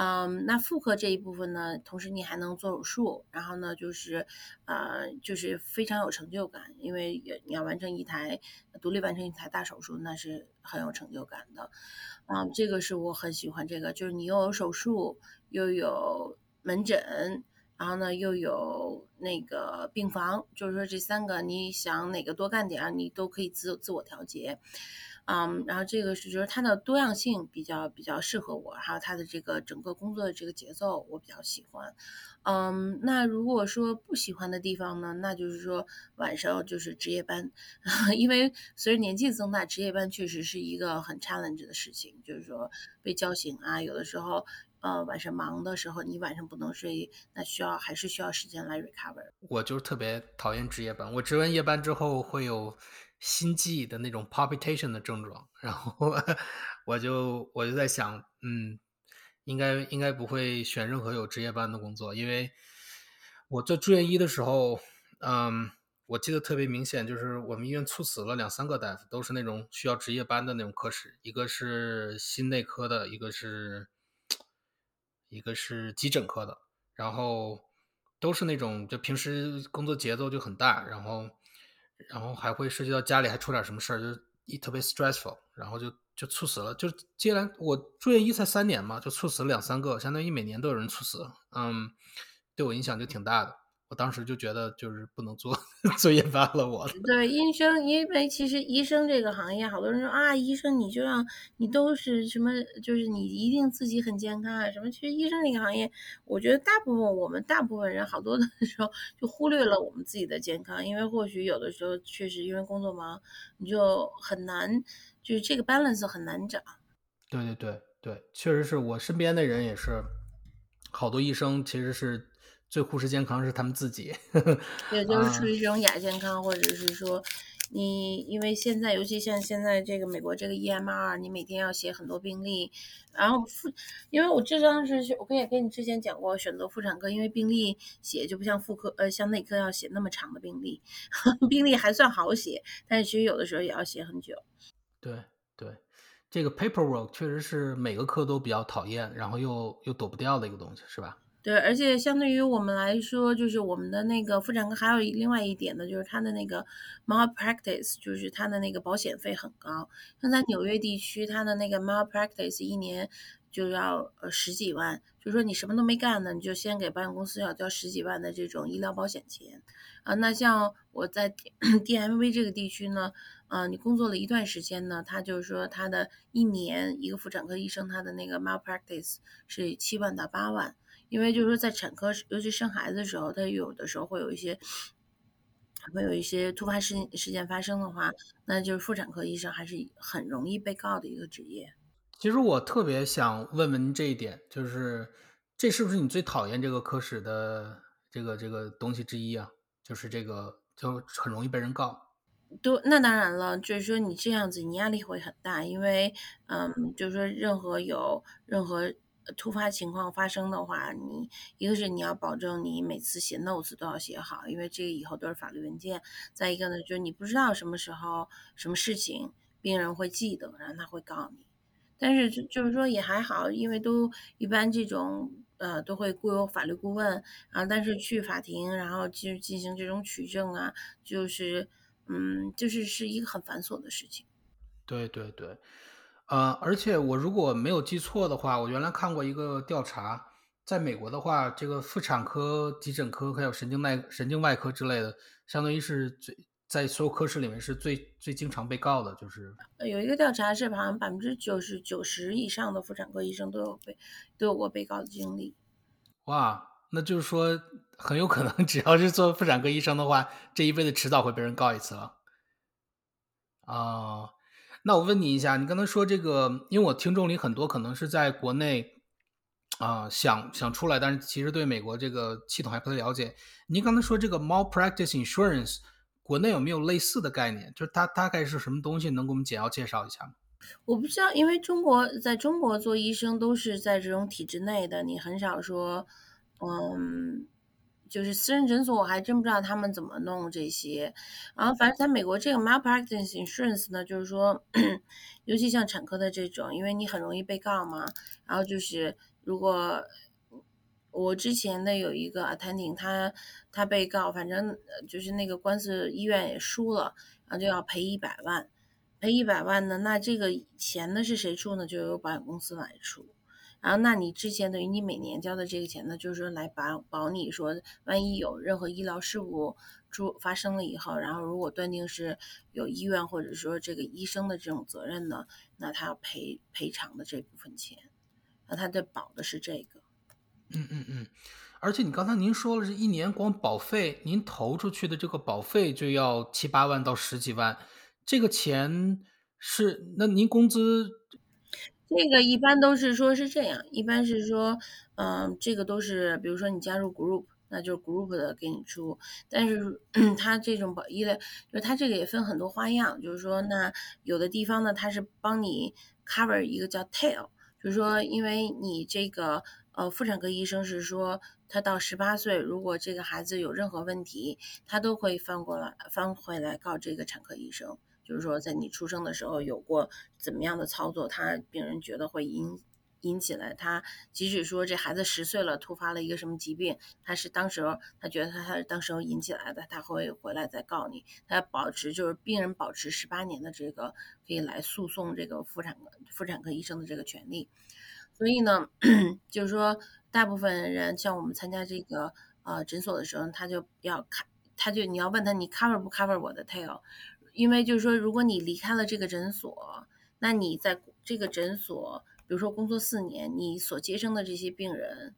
嗯，那妇科这一部分呢，同时你还能做手术，然后呢，就是呃，就是非常有成就感，因为你要完成一台独立完成一台大手术，那是很有成就感的。啊，这个是我很喜欢这个，就是你又有手术，又有门诊，然后呢又有那个病房，就是说这三个你想哪个多干点，你都可以自自我调节。嗯，然后这个是就是它的多样性比较比较适合我，还有它的这个整个工作的这个节奏我比较喜欢。嗯，那如果说不喜欢的地方呢，那就是说晚上就是值夜班，因为随着年纪增大，值夜班确实是一个很 challenge 的事情，就是说被叫醒啊，有的时候呃晚上忙的时候你晚上不能睡，那需要还是需要时间来 recover。我就是特别讨厌值夜班，我值完夜班之后会有。心悸的那种 palpitation 的症状，然后我就我就在想，嗯，应该应该不会选任何有值夜班的工作，因为我做住院医的时候，嗯，我记得特别明显，就是我们医院猝死了两三个大夫，都是那种需要值夜班的那种科室，一个是心内科的，一个是一个是急诊科的，然后都是那种就平时工作节奏就很大，然后。然后还会涉及到家里还出点什么事儿，就一特别 stressful，然后就就猝死了。就接连我住院医才三年嘛，就猝死了两三个，相当于每年都有人猝死。嗯，对我影响就挺大的。我当时就觉得就是不能做 做夜班了，我。对医生，因为其实医生这个行业，好多人说啊，医生你就让你都是什么，就是你一定自己很健康啊什么。其实医生这个行业，我觉得大部分我们大部分人好多的 时候就忽略了我们自己的健康，因为或许有的时候确实因为工作忙，你就很难，就是这个 balance 很难找。对对对。对，确实是我身边的人也是，好多医生其实是最忽视健康是他们自己，也就是出于这种亚健康，或者是说。你因为现在，尤其像现在这个美国这个 EMR，你每天要写很多病例，然后妇，因为我这张是，我跟也跟你之前讲过，选择妇产科，因为病例写就不像妇科，呃，像内科要写那么长的病例，病例还算好写，但是其实有的时候也要写很久。对对，这个 paperwork 确实是每个科都比较讨厌，然后又又躲不掉的一个东西，是吧？对，而且相对于我们来说，就是我们的那个妇产科还有另外一点呢，就是它的那个 malpractice，就是它的那个保险费很高。像在纽约地区，它的那个 malpractice 一年就要呃十几万，就是说你什么都没干呢，你就先给保险公司要交十几万的这种医疗保险钱啊。那像我在 DMV 这个地区呢，啊，你工作了一段时间呢，他就是说他的一年一个妇产科医生他的那个 malpractice 是七万到八万。因为就是说，在产科，尤其生孩子的时候，他有的时候会有一些，会有一些突发事事件发生的话，那就是妇产科医生还是很容易被告的一个职业。其实我特别想问问这一点，就是这是不是你最讨厌这个科室的这个这个东西之一啊？就是这个就很容易被人告。都那当然了，就是说你这样子，你压力会很大，因为嗯，就是说任何有任何。突发情况发生的话，你一个是你要保证你每次写 notes 都要写好，因为这个以后都是法律文件。再一个呢，就是你不知道什么时候什么事情病人会记得，然后他会告你。但是就就是说也还好，因为都一般这种呃都会雇有法律顾问啊。但是去法庭然后去进行这种取证啊，就是嗯就是是一个很繁琐的事情。对对对。呃，而且我如果没有记错的话，我原来看过一个调查，在美国的话，这个妇产科、急诊科还有神经外神经外科之类的，相当于是最在所有科室里面是最最经常被告的，就是有一个调查是好像百分之九十九十以上的妇产科医生都有被都有过被告的经历。哇，那就是说很有可能 只要是做妇产科医生的话，这一辈子迟早会被人告一次了。啊。那我问你一下，你刚才说这个，因为我听众里很多可能是在国内啊想想出来，但是其实对美国这个系统还不太了解。您刚才说这个 malpractice insurance，国内有没有类似的概念？就是它大概是什么东西？能给我们简要介绍一下吗？我不知道，因为中国在中国做医生都是在这种体制内的，你很少说，嗯。就是私人诊所，我还真不知道他们怎么弄这些。然后，反正在美国这个 malpractice insurance 呢，就是说，尤其像产科的这种，因为你很容易被告嘛。然后就是，如果我之前的有一个 attending，他他被告，反正就是那个官司医院也输了，然后就要赔一百万，赔一百万呢，那这个钱呢是谁出呢？就由保险公司来出。然后，那你之前等于你每年交的这个钱呢，就是说来保保你说，万一有任何医疗事故出发生了以后，然后如果断定是有医院或者说这个医生的这种责任呢，那他要赔赔偿的这部分钱，那他的保的是这个。嗯嗯嗯，而且你刚才您说了，是一年光保费，您投出去的这个保费就要七八万到十几万，这个钱是那您工资？这个一般都是说是这样，一般是说，嗯，这个都是，比如说你加入 group，那就是 group 的给你出。但是 它这种保医的，就是它这个也分很多花样，就是说，那有的地方呢，它是帮你 cover 一个叫 tail，就是说，因为你这个呃妇产科医生是说，他到十八岁，如果这个孩子有任何问题，他都会翻过来翻回来告这个产科医生。就是说，在你出生的时候有过怎么样的操作，他病人觉得会引引起来他，即使说这孩子十岁了，突发了一个什么疾病，他是当时候他觉得他他当时候引起来的，他会回来再告你，他保持就是病人保持十八年的这个可以来诉讼这个妇产妇产科医生的这个权利。所以呢，就是说大部分人像我们参加这个呃诊所的时候，他就要看，他就你要问他你 cover 不 cover 我的 tail。因为就是说，如果你离开了这个诊所，那你在这个诊所，比如说工作四年，你所接生的这些病人，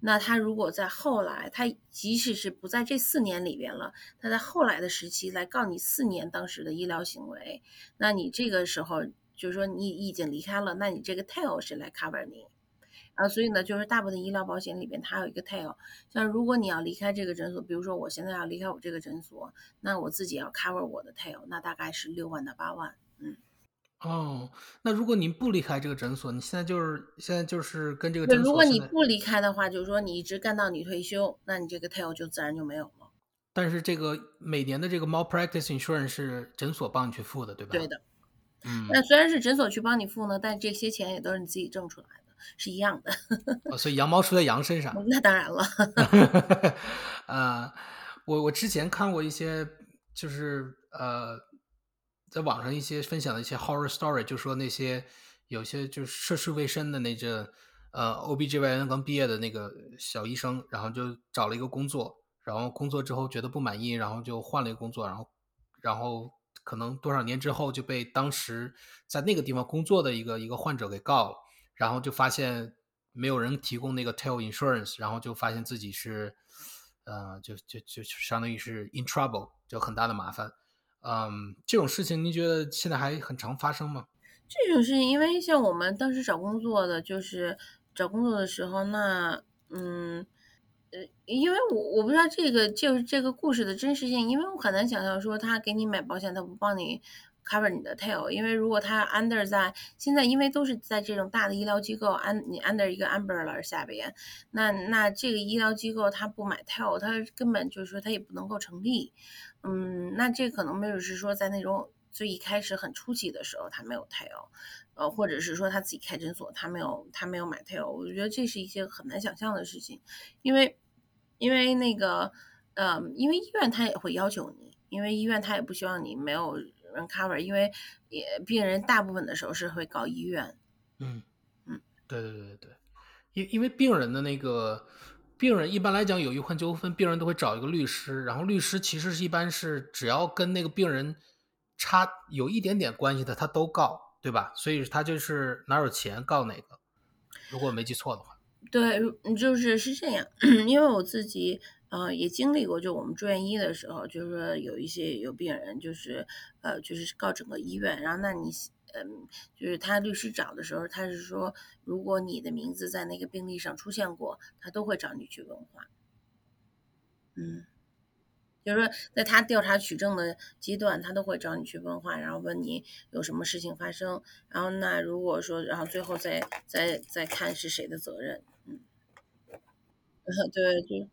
那他如果在后来，他即使是不在这四年里边了，他在后来的时期来告你四年当时的医疗行为，那你这个时候就是说你已经离开了，那你这个 tail 谁来 cover 你？啊，所以呢，就是大部分医疗保险里边它有一个 tail，像如果你要离开这个诊所，比如说我现在要离开我这个诊所，那我自己要 cover 我的 tail，那大概是六万到八万。嗯，哦，那如果您不离开这个诊所，你现在就是现在就是跟这个，诊所如果你不离开的话，就是说你一直干到你退休，那你这个 tail 就自然就没有了。但是这个每年的这个 malpractice insurance 是诊所帮你去付的，对吧？对。的，嗯，那虽然是诊所去帮你付呢，但这些钱也都是你自己挣出来的，是一样的。哦所以羊毛出在羊身上。那当然了，呃，我我之前看过一些，就是呃，在网上一些分享的一些 horror story，就说那些有些就是涉世未深的那这呃 OBGYN 刚毕业的那个小医生，然后就找了一个工作，然后工作之后觉得不满意，然后就换了一个工作，然后然后可能多少年之后就被当时在那个地方工作的一个一个患者给告了，然后就发现没有人提供那个 tail insurance，然后就发现自己是，呃，就就就相当于是 in trouble，就很大的麻烦。嗯，这种事情您觉得现在还很常发生吗？这种事情，因为像我们当时找工作的，就是找工作的时候，那嗯呃，因为我我不知道这个就是这个故事的真实性，因为我很难想象说他给你买保险，他不帮你 cover 你的 tail，因为如果他 under 在现在，因为都是在这种大的医疗机构安你 under 一个 umbrella 下边，那那这个医疗机构他不买 tail，他根本就是说他也不能够成立。嗯，那这可能没有是说在那种最一开始很初期的时候他没有 tail，呃，或者是说他自己开诊所他没有他没有买 tail，我觉得这是一些很难想象的事情，因为因为那个呃，因为医院他也会要求你，因为医院他也不希望你没有人 cover，因为也病人大部分的时候是会告医院，嗯。嗯，对对对对。对，因因为病人的那个病人一般来讲有医患纠纷，病人都会找一个律师，然后律师其实是一般是只要跟那个病人差有一点点关系的，他都告，对吧？所以他就是哪有钱告哪个，如果我没记错的话。对，就是是这样，因为我自己呃也经历过，就我们住院医的时候，就是说有一些有病人就是呃就是告整个医院，然后那你嗯就是他律师找的时候，他是说如果你的名字在那个病历上出现过，他都会找你去问话，嗯。就是说，在他调查取证的阶段，他都会找你去问话，然后问你有什么事情发生，然后那如果说，然后最后再再再看是谁的责任，嗯，对，就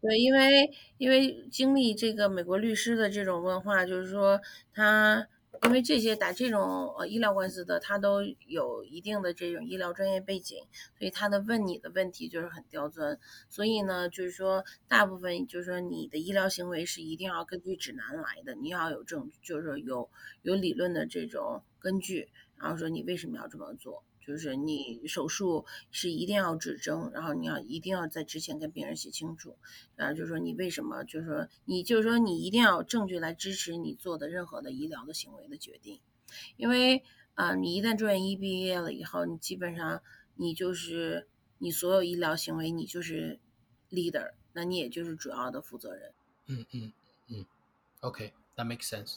对，因为因为经历这个美国律师的这种问话，就是说他因为这些打这种呃医疗官司的，他都有一定的这种医疗专业背景，所以他的问你的问题就是很刁钻。所以呢，就是说大部分就是说你的医疗行为是一定要根据指南来的，你要有证据，就是说有有理论的这种根据，然后说你为什么要这么做。就是你手术是一定要指征，然后你要一定要在之前跟病人写清楚，然后就是说你为什么，就是说你就是说你一定要证据来支持你做的任何的医疗的行为的决定，因为啊、你一旦住院医毕业了以后，你基本上你就是你所有医疗行为你就是 leader，那你也就是主要的负责人。嗯嗯嗯，OK，that、makes sense。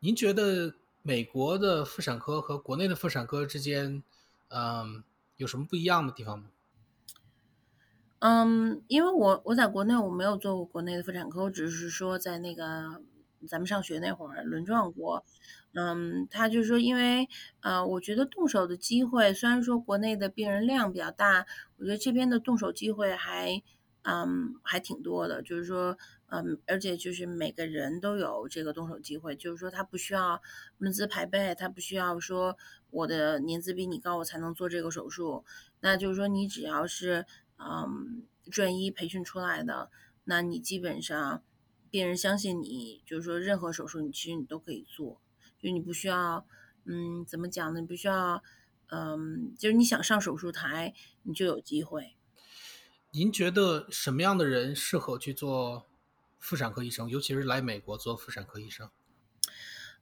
您觉得美国的妇产科和国内的妇产科之间，嗯，有什么不一样的地方吗？嗯，因为我我在国内我没有做过国内的妇产科，我只是说在那个咱们上学那会儿轮转过。嗯，他就是说，因为呃，我觉得动手的机会，虽然说国内的病人量比较大，我觉得这边的动手机会还嗯还挺多的，就是说嗯，而且就是每个人都有这个动手机会，就是说他不需要论资排辈，他不需要说我的年资比你高我才能做这个手术，那就是说你只要是嗯专医培训出来的，那你基本上病人相信你，就是说任何手术你其实你都可以做，就你不需要嗯怎么讲呢？你不需要嗯，就是你想上手术台你就有机会。您觉得什么样的人适合去做妇产科医生，尤其是来美国做妇产科医生？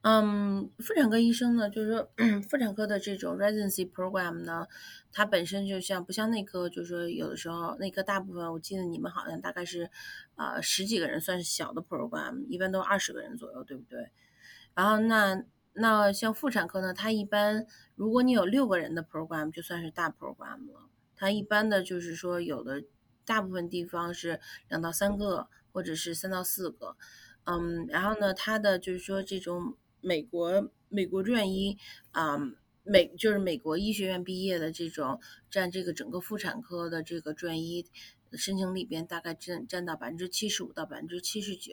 嗯，妇产科医生呢，就是说 妇产科的这种 residency program 呢，它本身就像不像内科，就是说有的时候内科大部分，我记得你们好像大概是呃十几个人算是小的 program，一般都二十个人左右，对不对？然后那那像妇产科呢，它一般如果你有六个人的 program，就算是大 program 了。它一般的就是说，有的大部分地方是两到三个，或者是三到四个。嗯，然后呢，它的就是说这种美国美国住院医啊，美就是美国医学院毕业的这种占这个整个妇产科的这个住院医。申请里边大概占占到百分之七十五到百分之七十九，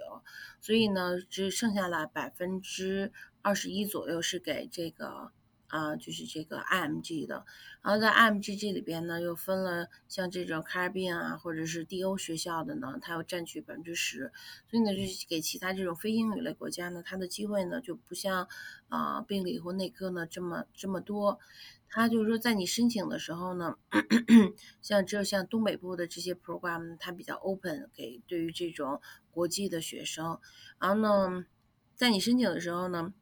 所以呢，只剩下了百分之二十一左右是给这个啊，就是这个 IMG 的。然后在 IMG 这里边呢，又分了像这种 Caribbean 啊，或者是 DO 学校的呢，它要占据百分之十。所以呢，就是给其他这种非英语类国家呢，它的机会呢就不像啊病理或内科呢这么这么多。他就是说，在你申请的时候呢，像只有像东北部的这些 program，它比较 open 给对于这种国际的学生。然后呢，在你申请的时候呢，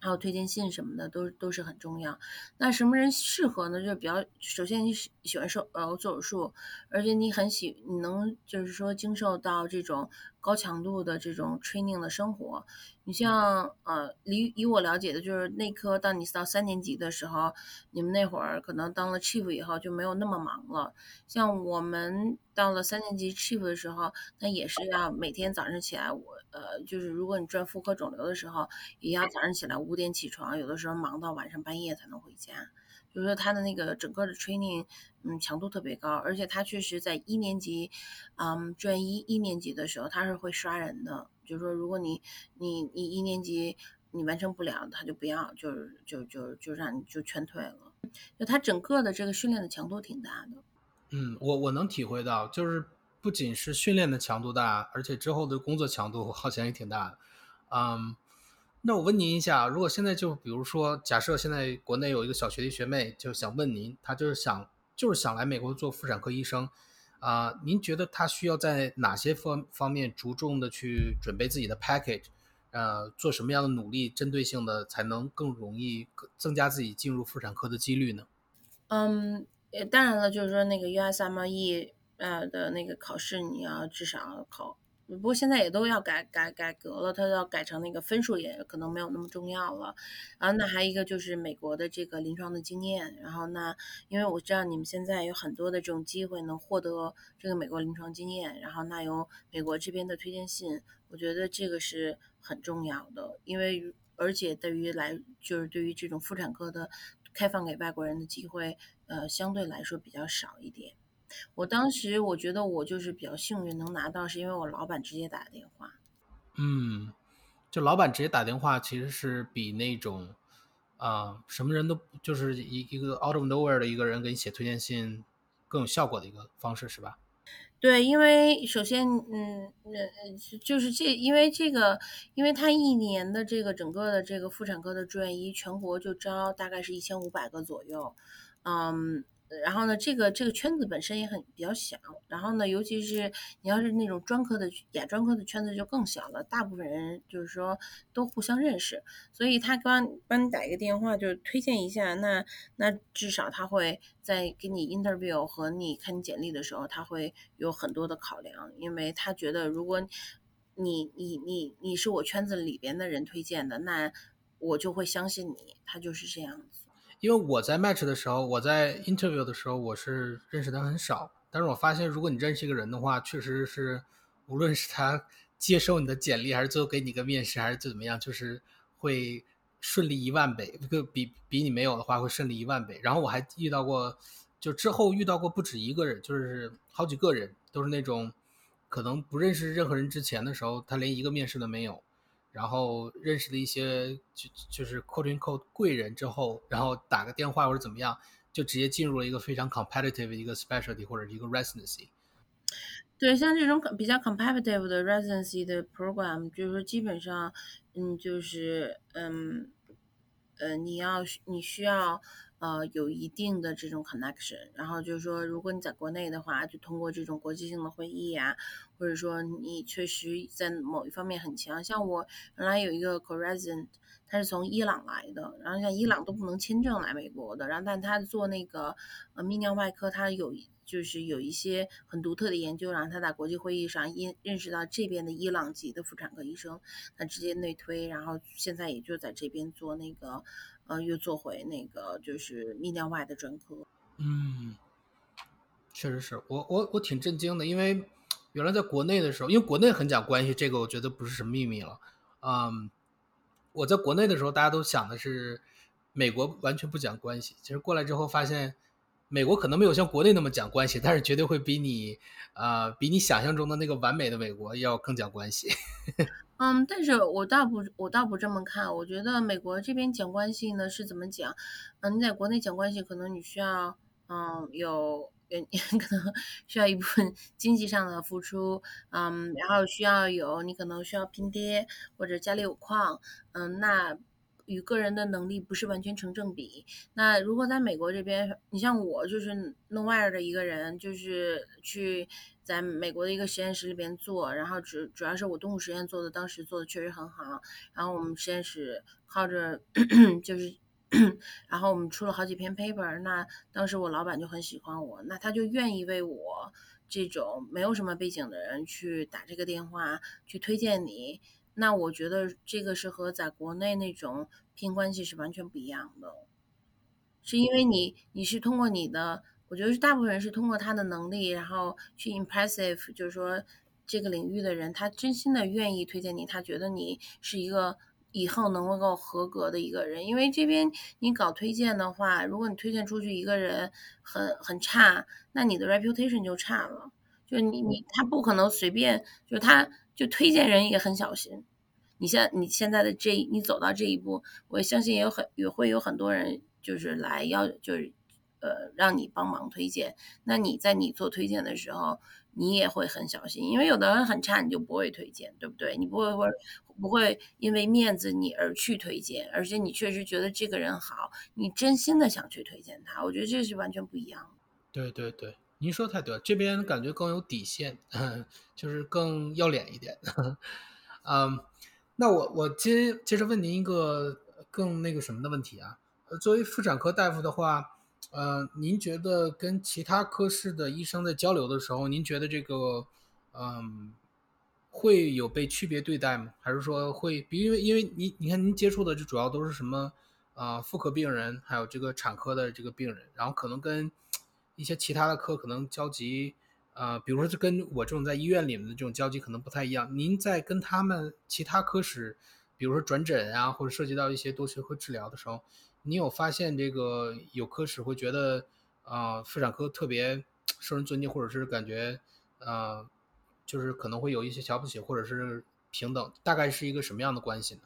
还有推荐信什么的，都都是很重要。那什么人适合呢？就是比较，首先你喜喜欢手呃做手术，而且你很喜，你能就是说经受到这种高强度的这种 training 的生活。你像呃，以以我了解的，就是内科，当你到三年级的时候，你们那会儿可能当了 chief 以后就没有那么忙了。像我们到了三年级 chief 的时候，那也是要每天早上起来，我呃，就是如果你转妇科肿瘤的时候，也要早上起来五点起床，有的时候忙到晚上半夜才能回家。就是说他的那个整个的 training，嗯，强度特别高，而且他确实在一年级，嗯，专一一年级的时候，他是会刷人的。就是说，如果你你你一年级你完成不了，他就不要，就是就就就让你就劝退了。就他整个的这个训练的强度挺大的。嗯，我我能体会到，就是不仅是训练的强度大，而且之后的工作强度好像也挺大。嗯。那我问您一下，如果现在就比如说，假设现在国内有一个小学弟学妹，就想问您，他就是想就是想来美国做妇产科医生，啊，您觉得他需要在哪些方方面着重的去准备自己的 package，呃，做什么样的努力，针对性的才能更容易增加自己进入妇产科的几率呢？嗯，当然了，就是说那个 USME 呃的那个考试，你要至少考。不过现在也都要改改改革了，它要改成那个分数也可能没有那么重要了。然后那还一个就是美国的这个临床的经验。然后那因为我知道你们现在有很多的这种机会能获得这个美国临床经验，然后那有美国这边的推荐信，我觉得这个是很重要的。因为而且对于来就是对于这种妇产科的开放给外国人的机会，呃，相对来说比较少一点。我当时我觉得我就是比较幸运能拿到，是因为我老板直接打电话。嗯，就老板直接打电话，其实是比那种啊什么人都就是一一个 out of nowhere 的一个人给你写推荐信更有效果的一个方式，是吧？对，因为首先，嗯，呃，就是这，因为这个，因为他一年的这个整个的这个妇产科的住院医，全国就招大概是一千五百个左右，嗯。然后呢，这个这个圈子本身也很比较小。然后呢，尤其是你要是那种专科的亚专科的圈子就更小了，大部分人就是说都互相认识。所以他刚帮你打一个电话，就是推荐一下，那那至少他会在给你 interview 和你看你简历的时候，他会有很多的考量，因为他觉得如果你你你你是我圈子里边的人推荐的，那我就会相信你。他就是这样子。因为我在 match 的时候，我在 interview 的时候，我是认识的很少。但是我发现，如果你认识一个人的话，确实是，无论是他 接受你的简历，还是最后给你个面试，还是怎么样，就是会顺利一万倍。个比比你没有的话，会顺利一万倍。然后我还遇到过，就之后遇到过不止一个人，就是好几个人，都是那种可能不认识任何人之前的时候，他连一个面试都没有。然后认识了一些就就是 quote in quote 贵人之后，然后打个电话或者怎么样，就直接进入了一个非常 competitive 一个 specialty 或者一个 residency。对，像这种比较 competitive 的 residency 的 program，就是说基本上，嗯，就是嗯，呃，你要你需要。呃，有一定的这种 connection，然后就是说，如果你在国内的话，就通过这种国际性的会议啊，或者说你确实在某一方面很强，像我原来有一个 corresin 他是从伊朗来的，然后像伊朗都不能签证来美国的，然后但他做那个呃泌尿外科，他有就是有一些很独特的研究，然后他在国际会议上认认识到这边的伊朗籍的妇产科医生，他直接内推，然后现在也就在这边做那个，呃，又做回那个就是泌尿外的专科。嗯，确实是我我我挺震惊的，因为原来在国内的时候，因为国内很讲关系，这个我觉得不是什么秘密了。嗯，我在国内的时候，大家都想的是美国完全不讲关系，其实过来之后发现。美国可能没有像国内那么讲关系，但是绝对会比你，呃，比你想象中的那个完美的美国要更讲关系。嗯，但是我倒不，我倒不这么看。我觉得美国这边讲关系呢是怎么讲？嗯，你在国内讲关系，可能你需要，嗯，有，可能需要一部分经济上的付出，嗯，然后需要有，你可能需要拼爹或者家里有矿，嗯，那。与个人的能力不是完全成正比。那如果在美国这边，你像我就是弄外的一个人，就是去在美国的一个实验室里边做，然后主主要是我动物实验做的，当时做的确实很好。然后我们实验室靠着 就是，然后我们出了好几篇 paper。那当时我老板就很喜欢我，那他就愿意为我这种没有什么背景的人去打这个电话，去推荐你。那我觉得这个是和在国内那种拼关系是完全不一样的，是因为你你是通过你的，我觉得是大部分人是通过他的能力，然后去 impressive，就是说这个领域的人他真心的愿意推荐你，他觉得你是一个以后能够合格的一个人。因为这边你搞推荐的话，如果你推荐出去一个人很很差，那你的 reputation 就差了，就你你他不可能随便就他。就推荐人也很小心，你现你现在的这你走到这一步，我相信也有很也会有很多人就是来要就是呃让你帮忙推荐。那你在你做推荐的时候，你也会很小心，因为有的人很差，你就不会推荐，对不对？你不会会不会因为面子你而去推荐，而且你确实觉得这个人好，你真心的想去推荐他，我觉得这是完全不一样的。对对对。您说太对了，这边感觉更有底线，就是更要脸一点。嗯，那我我接接着问您一个更那个什么的问题啊？作为妇产科大夫的话，呃，您觉得跟其他科室的医生在交流的时候，您觉得这个嗯会有被区别对待吗？还是说会？因为因为你你看您接触的这主要都是什么啊？妇科病人，还有这个产科的这个病人，然后可能跟。一些其他的科可能交集，呃，比如说，就跟我这种在医院里面的这种交集可能不太一样。您在跟他们其他科室，比如说转诊啊，或者涉及到一些多学科治疗的时候，你有发现这个有科室会觉得，啊，妇产科特别受人尊敬，或者是感觉，呃，就是可能会有一些瞧不起，或者是平等，大概是一个什么样的关系呢？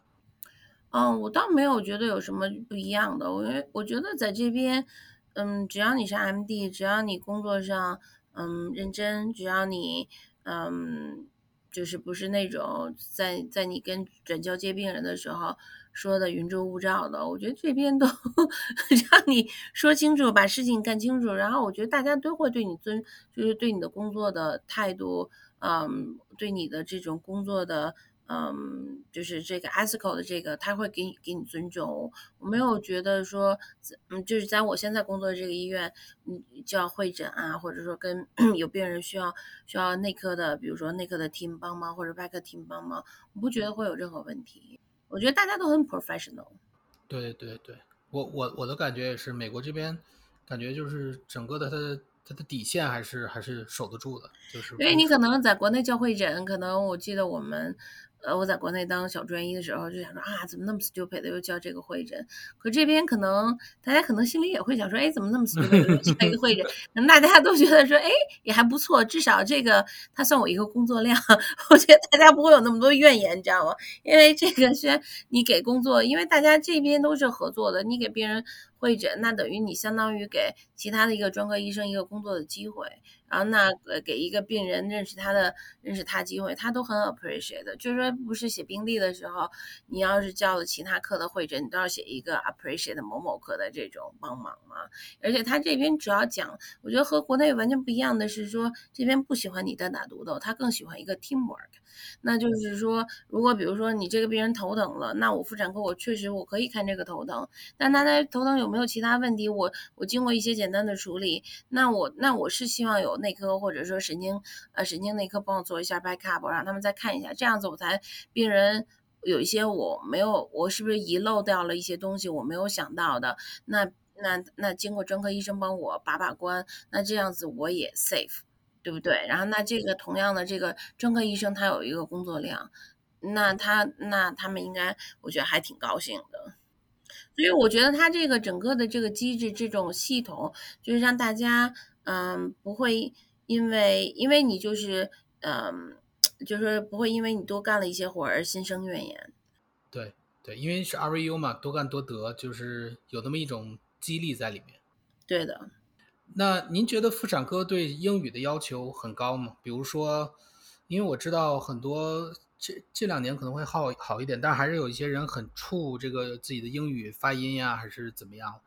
嗯，我倒没有觉得有什么不一样的，我我觉得在这边。嗯，只要你是 MD，只要你工作上嗯认真，只要你嗯就是不是那种在在你跟转交接病人的时候说的云遮雾罩的，我觉得这边都 让你说清楚，把事情干清楚，然后我觉得大家都会对你尊，就是对你的工作的态度，嗯，对你的这种工作的。嗯，就是这个 ethical 的这个，他会给你给你尊重。我没有觉得说，嗯，就是在我现在工作的这个医院，嗯，就要会诊啊，或者说跟 有病人需要需要内科的，比如说内科的 team 帮忙或者外科 team 帮忙，我不觉得会有任何问题。我觉得大家都很 professional。对对对，我我我的感觉也是，美国这边感觉就是整个的它的它的底线还是还是守得住的，就是因为你可能在国内叫会诊，可能我记得我们。呃，我在国内当小专一的时候，就想说啊，怎么那么 stupid 的又叫这个会诊？可这边可能大家可能心里也会想说，哎，怎么那么 stupid 的叫一个会诊？可能大家都觉得说，哎，也还不错，至少这个他算我一个工作量。我觉得大家不会有那么多怨言，你知道吗？因为这个是你给工作，因为大家这边都是合作的，你给病人会诊，那等于你相当于给其他的一个专科医生一个工作的机会。然后那呃给一个病人认识他的认识他机会，他都很 appreciate 的。就是说，不是写病历的时候，你要是叫了其他科的会诊，你都要写一个 appreciate 某某科的这种帮忙嘛。而且他这边主要讲，我觉得和国内完全不一样的是说，这边不喜欢你单打独斗，他更喜欢一个 teamwork。那就是说，如果比如说你这个病人头疼了，那我妇产科我确实我可以看这个头疼，但他的头疼有没有其他问题？我我经过一些简单的处理，那我那我是希望有内科或者说神经呃神经内科帮我做一下 backup，让他们再看一下，这样子我才病人有一些我没有我是不是遗漏掉了一些东西我没有想到的，那那那经过专科医生帮我把把关，那这样子我也 safe。对不对？然后那这个同样的这个专科医生他有一个工作量，那他那他们应该我觉得还挺高兴的。所以我觉得他这个整个的这个机制这种系统，就是让大家嗯不会因为因为你就是嗯就是不会因为你多干了一些活而心生怨言。对对，因为是 RVU 嘛，多干多得，就是有那么一种激励在里面。对的。那您觉得妇产科对英语的要求很高吗？比如说，因为我知道很多这这两年可能会好好一点，但还是有一些人很怵这个自己的英语发音呀，还是怎么样？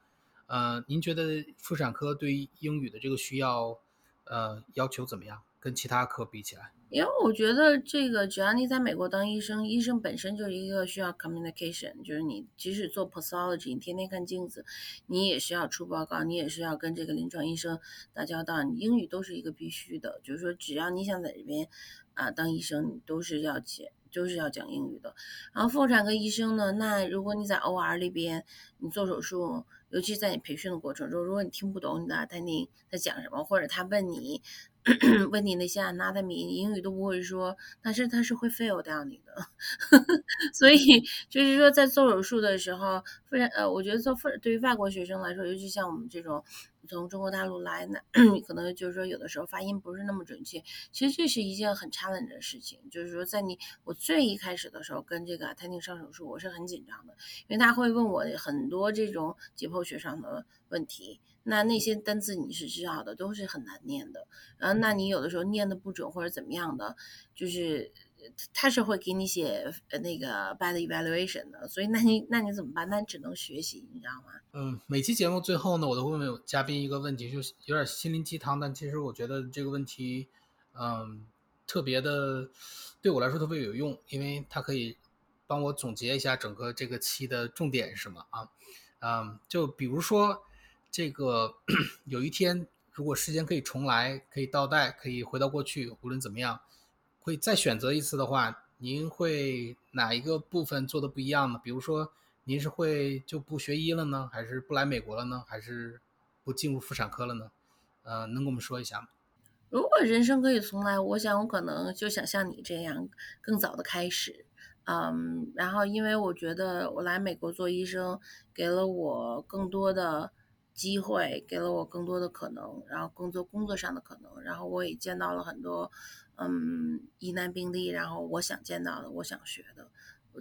呃，您觉得妇产科对英语的这个需要，呃，要求怎么样？跟其他科比起来？因为我觉得这个，只要你在美国当医生，医生本身就是一个需要 communication，就是你即使做 pathology，你天天看镜子，你也是要出报告，你也是要跟这个临床医生打交道，你英语都是一个必须的。就是说，只要你想在这边啊当医生，你都是要讲，都是要讲英语的。然后妇产科医生呢，那如果你在 OR 里边，你做手术，尤其在你培训的过程中，如果你听不懂你的阿丹宁在讲什么，或者他问你。问你那些 anatomy 英语都不会说，但是他是会 fail 掉你的，所以就是说在做手术的时候，非常呃，我觉得做妇对于外国学生来说，尤其像我们这种从中国大陆来，那 可能就是说有的时候发音不是那么准确，其实这是一件很残忍的事情。就是说在你我最一开始的时候跟这个阿泰宁上手术，我是很紧张的，因为他会问我很多这种解剖学上的问题。那那些单词你是知道的，都是很难念的。然后，那你有的时候念的不准或者怎么样的，就是他是会给你写那个 bad evaluation 的。所以，那你那你怎么办？那你只能学习，你知道吗？嗯，每期节目最后呢，我都会问嘉宾一个问题，就是有点心灵鸡汤，但其实我觉得这个问题，嗯，特别的对我来说特别有用，因为它可以帮我总结一下整个这个期的重点是什么啊？嗯，就比如说。这个 有一天，如果时间可以重来，可以倒带，可以回到过去，无论怎么样，会再选择一次的话，您会哪一个部分做的不一样呢？比如说，您是会就不学医了呢，还是不来美国了呢，还是不进入妇产科了呢？呃，能跟我们说一下吗？如果人生可以重来，我想我可能就想像你这样更早的开始，嗯，然后因为我觉得我来美国做医生，给了我更多的。机会给了我更多的可能，然后更多工作上的可能，然后我也见到了很多，嗯，疑难病例，然后我想见到的，我想学的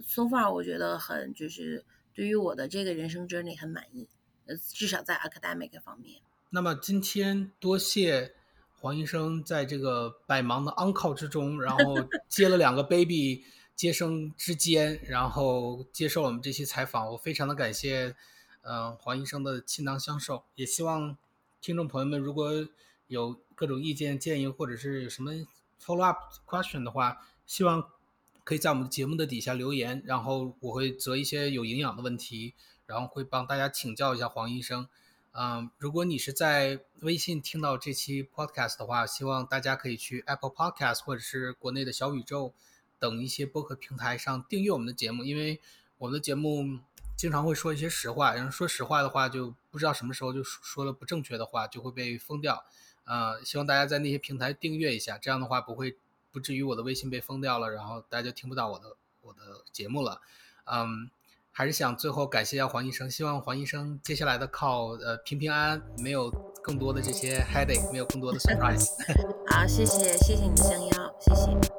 ，so far 我觉得很就是对于我的这个人生 journey 很满意，呃，至少在 academic 方面。那么今天多谢黄医生在这个百忙的 on call 之中，然后 接了两个 baby 接生之间，然后接受我们这期采访，我非常的感谢。嗯，黄医生的倾囊相授，也希望听众朋友们如果有各种意见建议，或者是有什么 follow up question 的话，希望可以在我们的节目的底下留言，然后我会择一些有营养的问题，然后会帮大家请教一下黄医生。嗯，如果你是在微信听到这期 podcast 的话，希望大家可以去 Apple Podcast 或者是国内的小宇宙等一些播客平台上订阅我们的节目，因为我们的节目。经常会说一些实话，然后说实话的话，就不知道什么时候就说了不正确的话，就会被封掉。呃，希望大家在那些平台订阅一下，这样的话不会不至于我的微信被封掉了，然后大家就听不到我的我的节目了。嗯，还是想最后感谢一下黄医生，希望黄医生接下来的靠呃平平安安，没有更多的这些 headache，没有更多的 surprise。好，谢谢谢谢你的相邀，谢谢。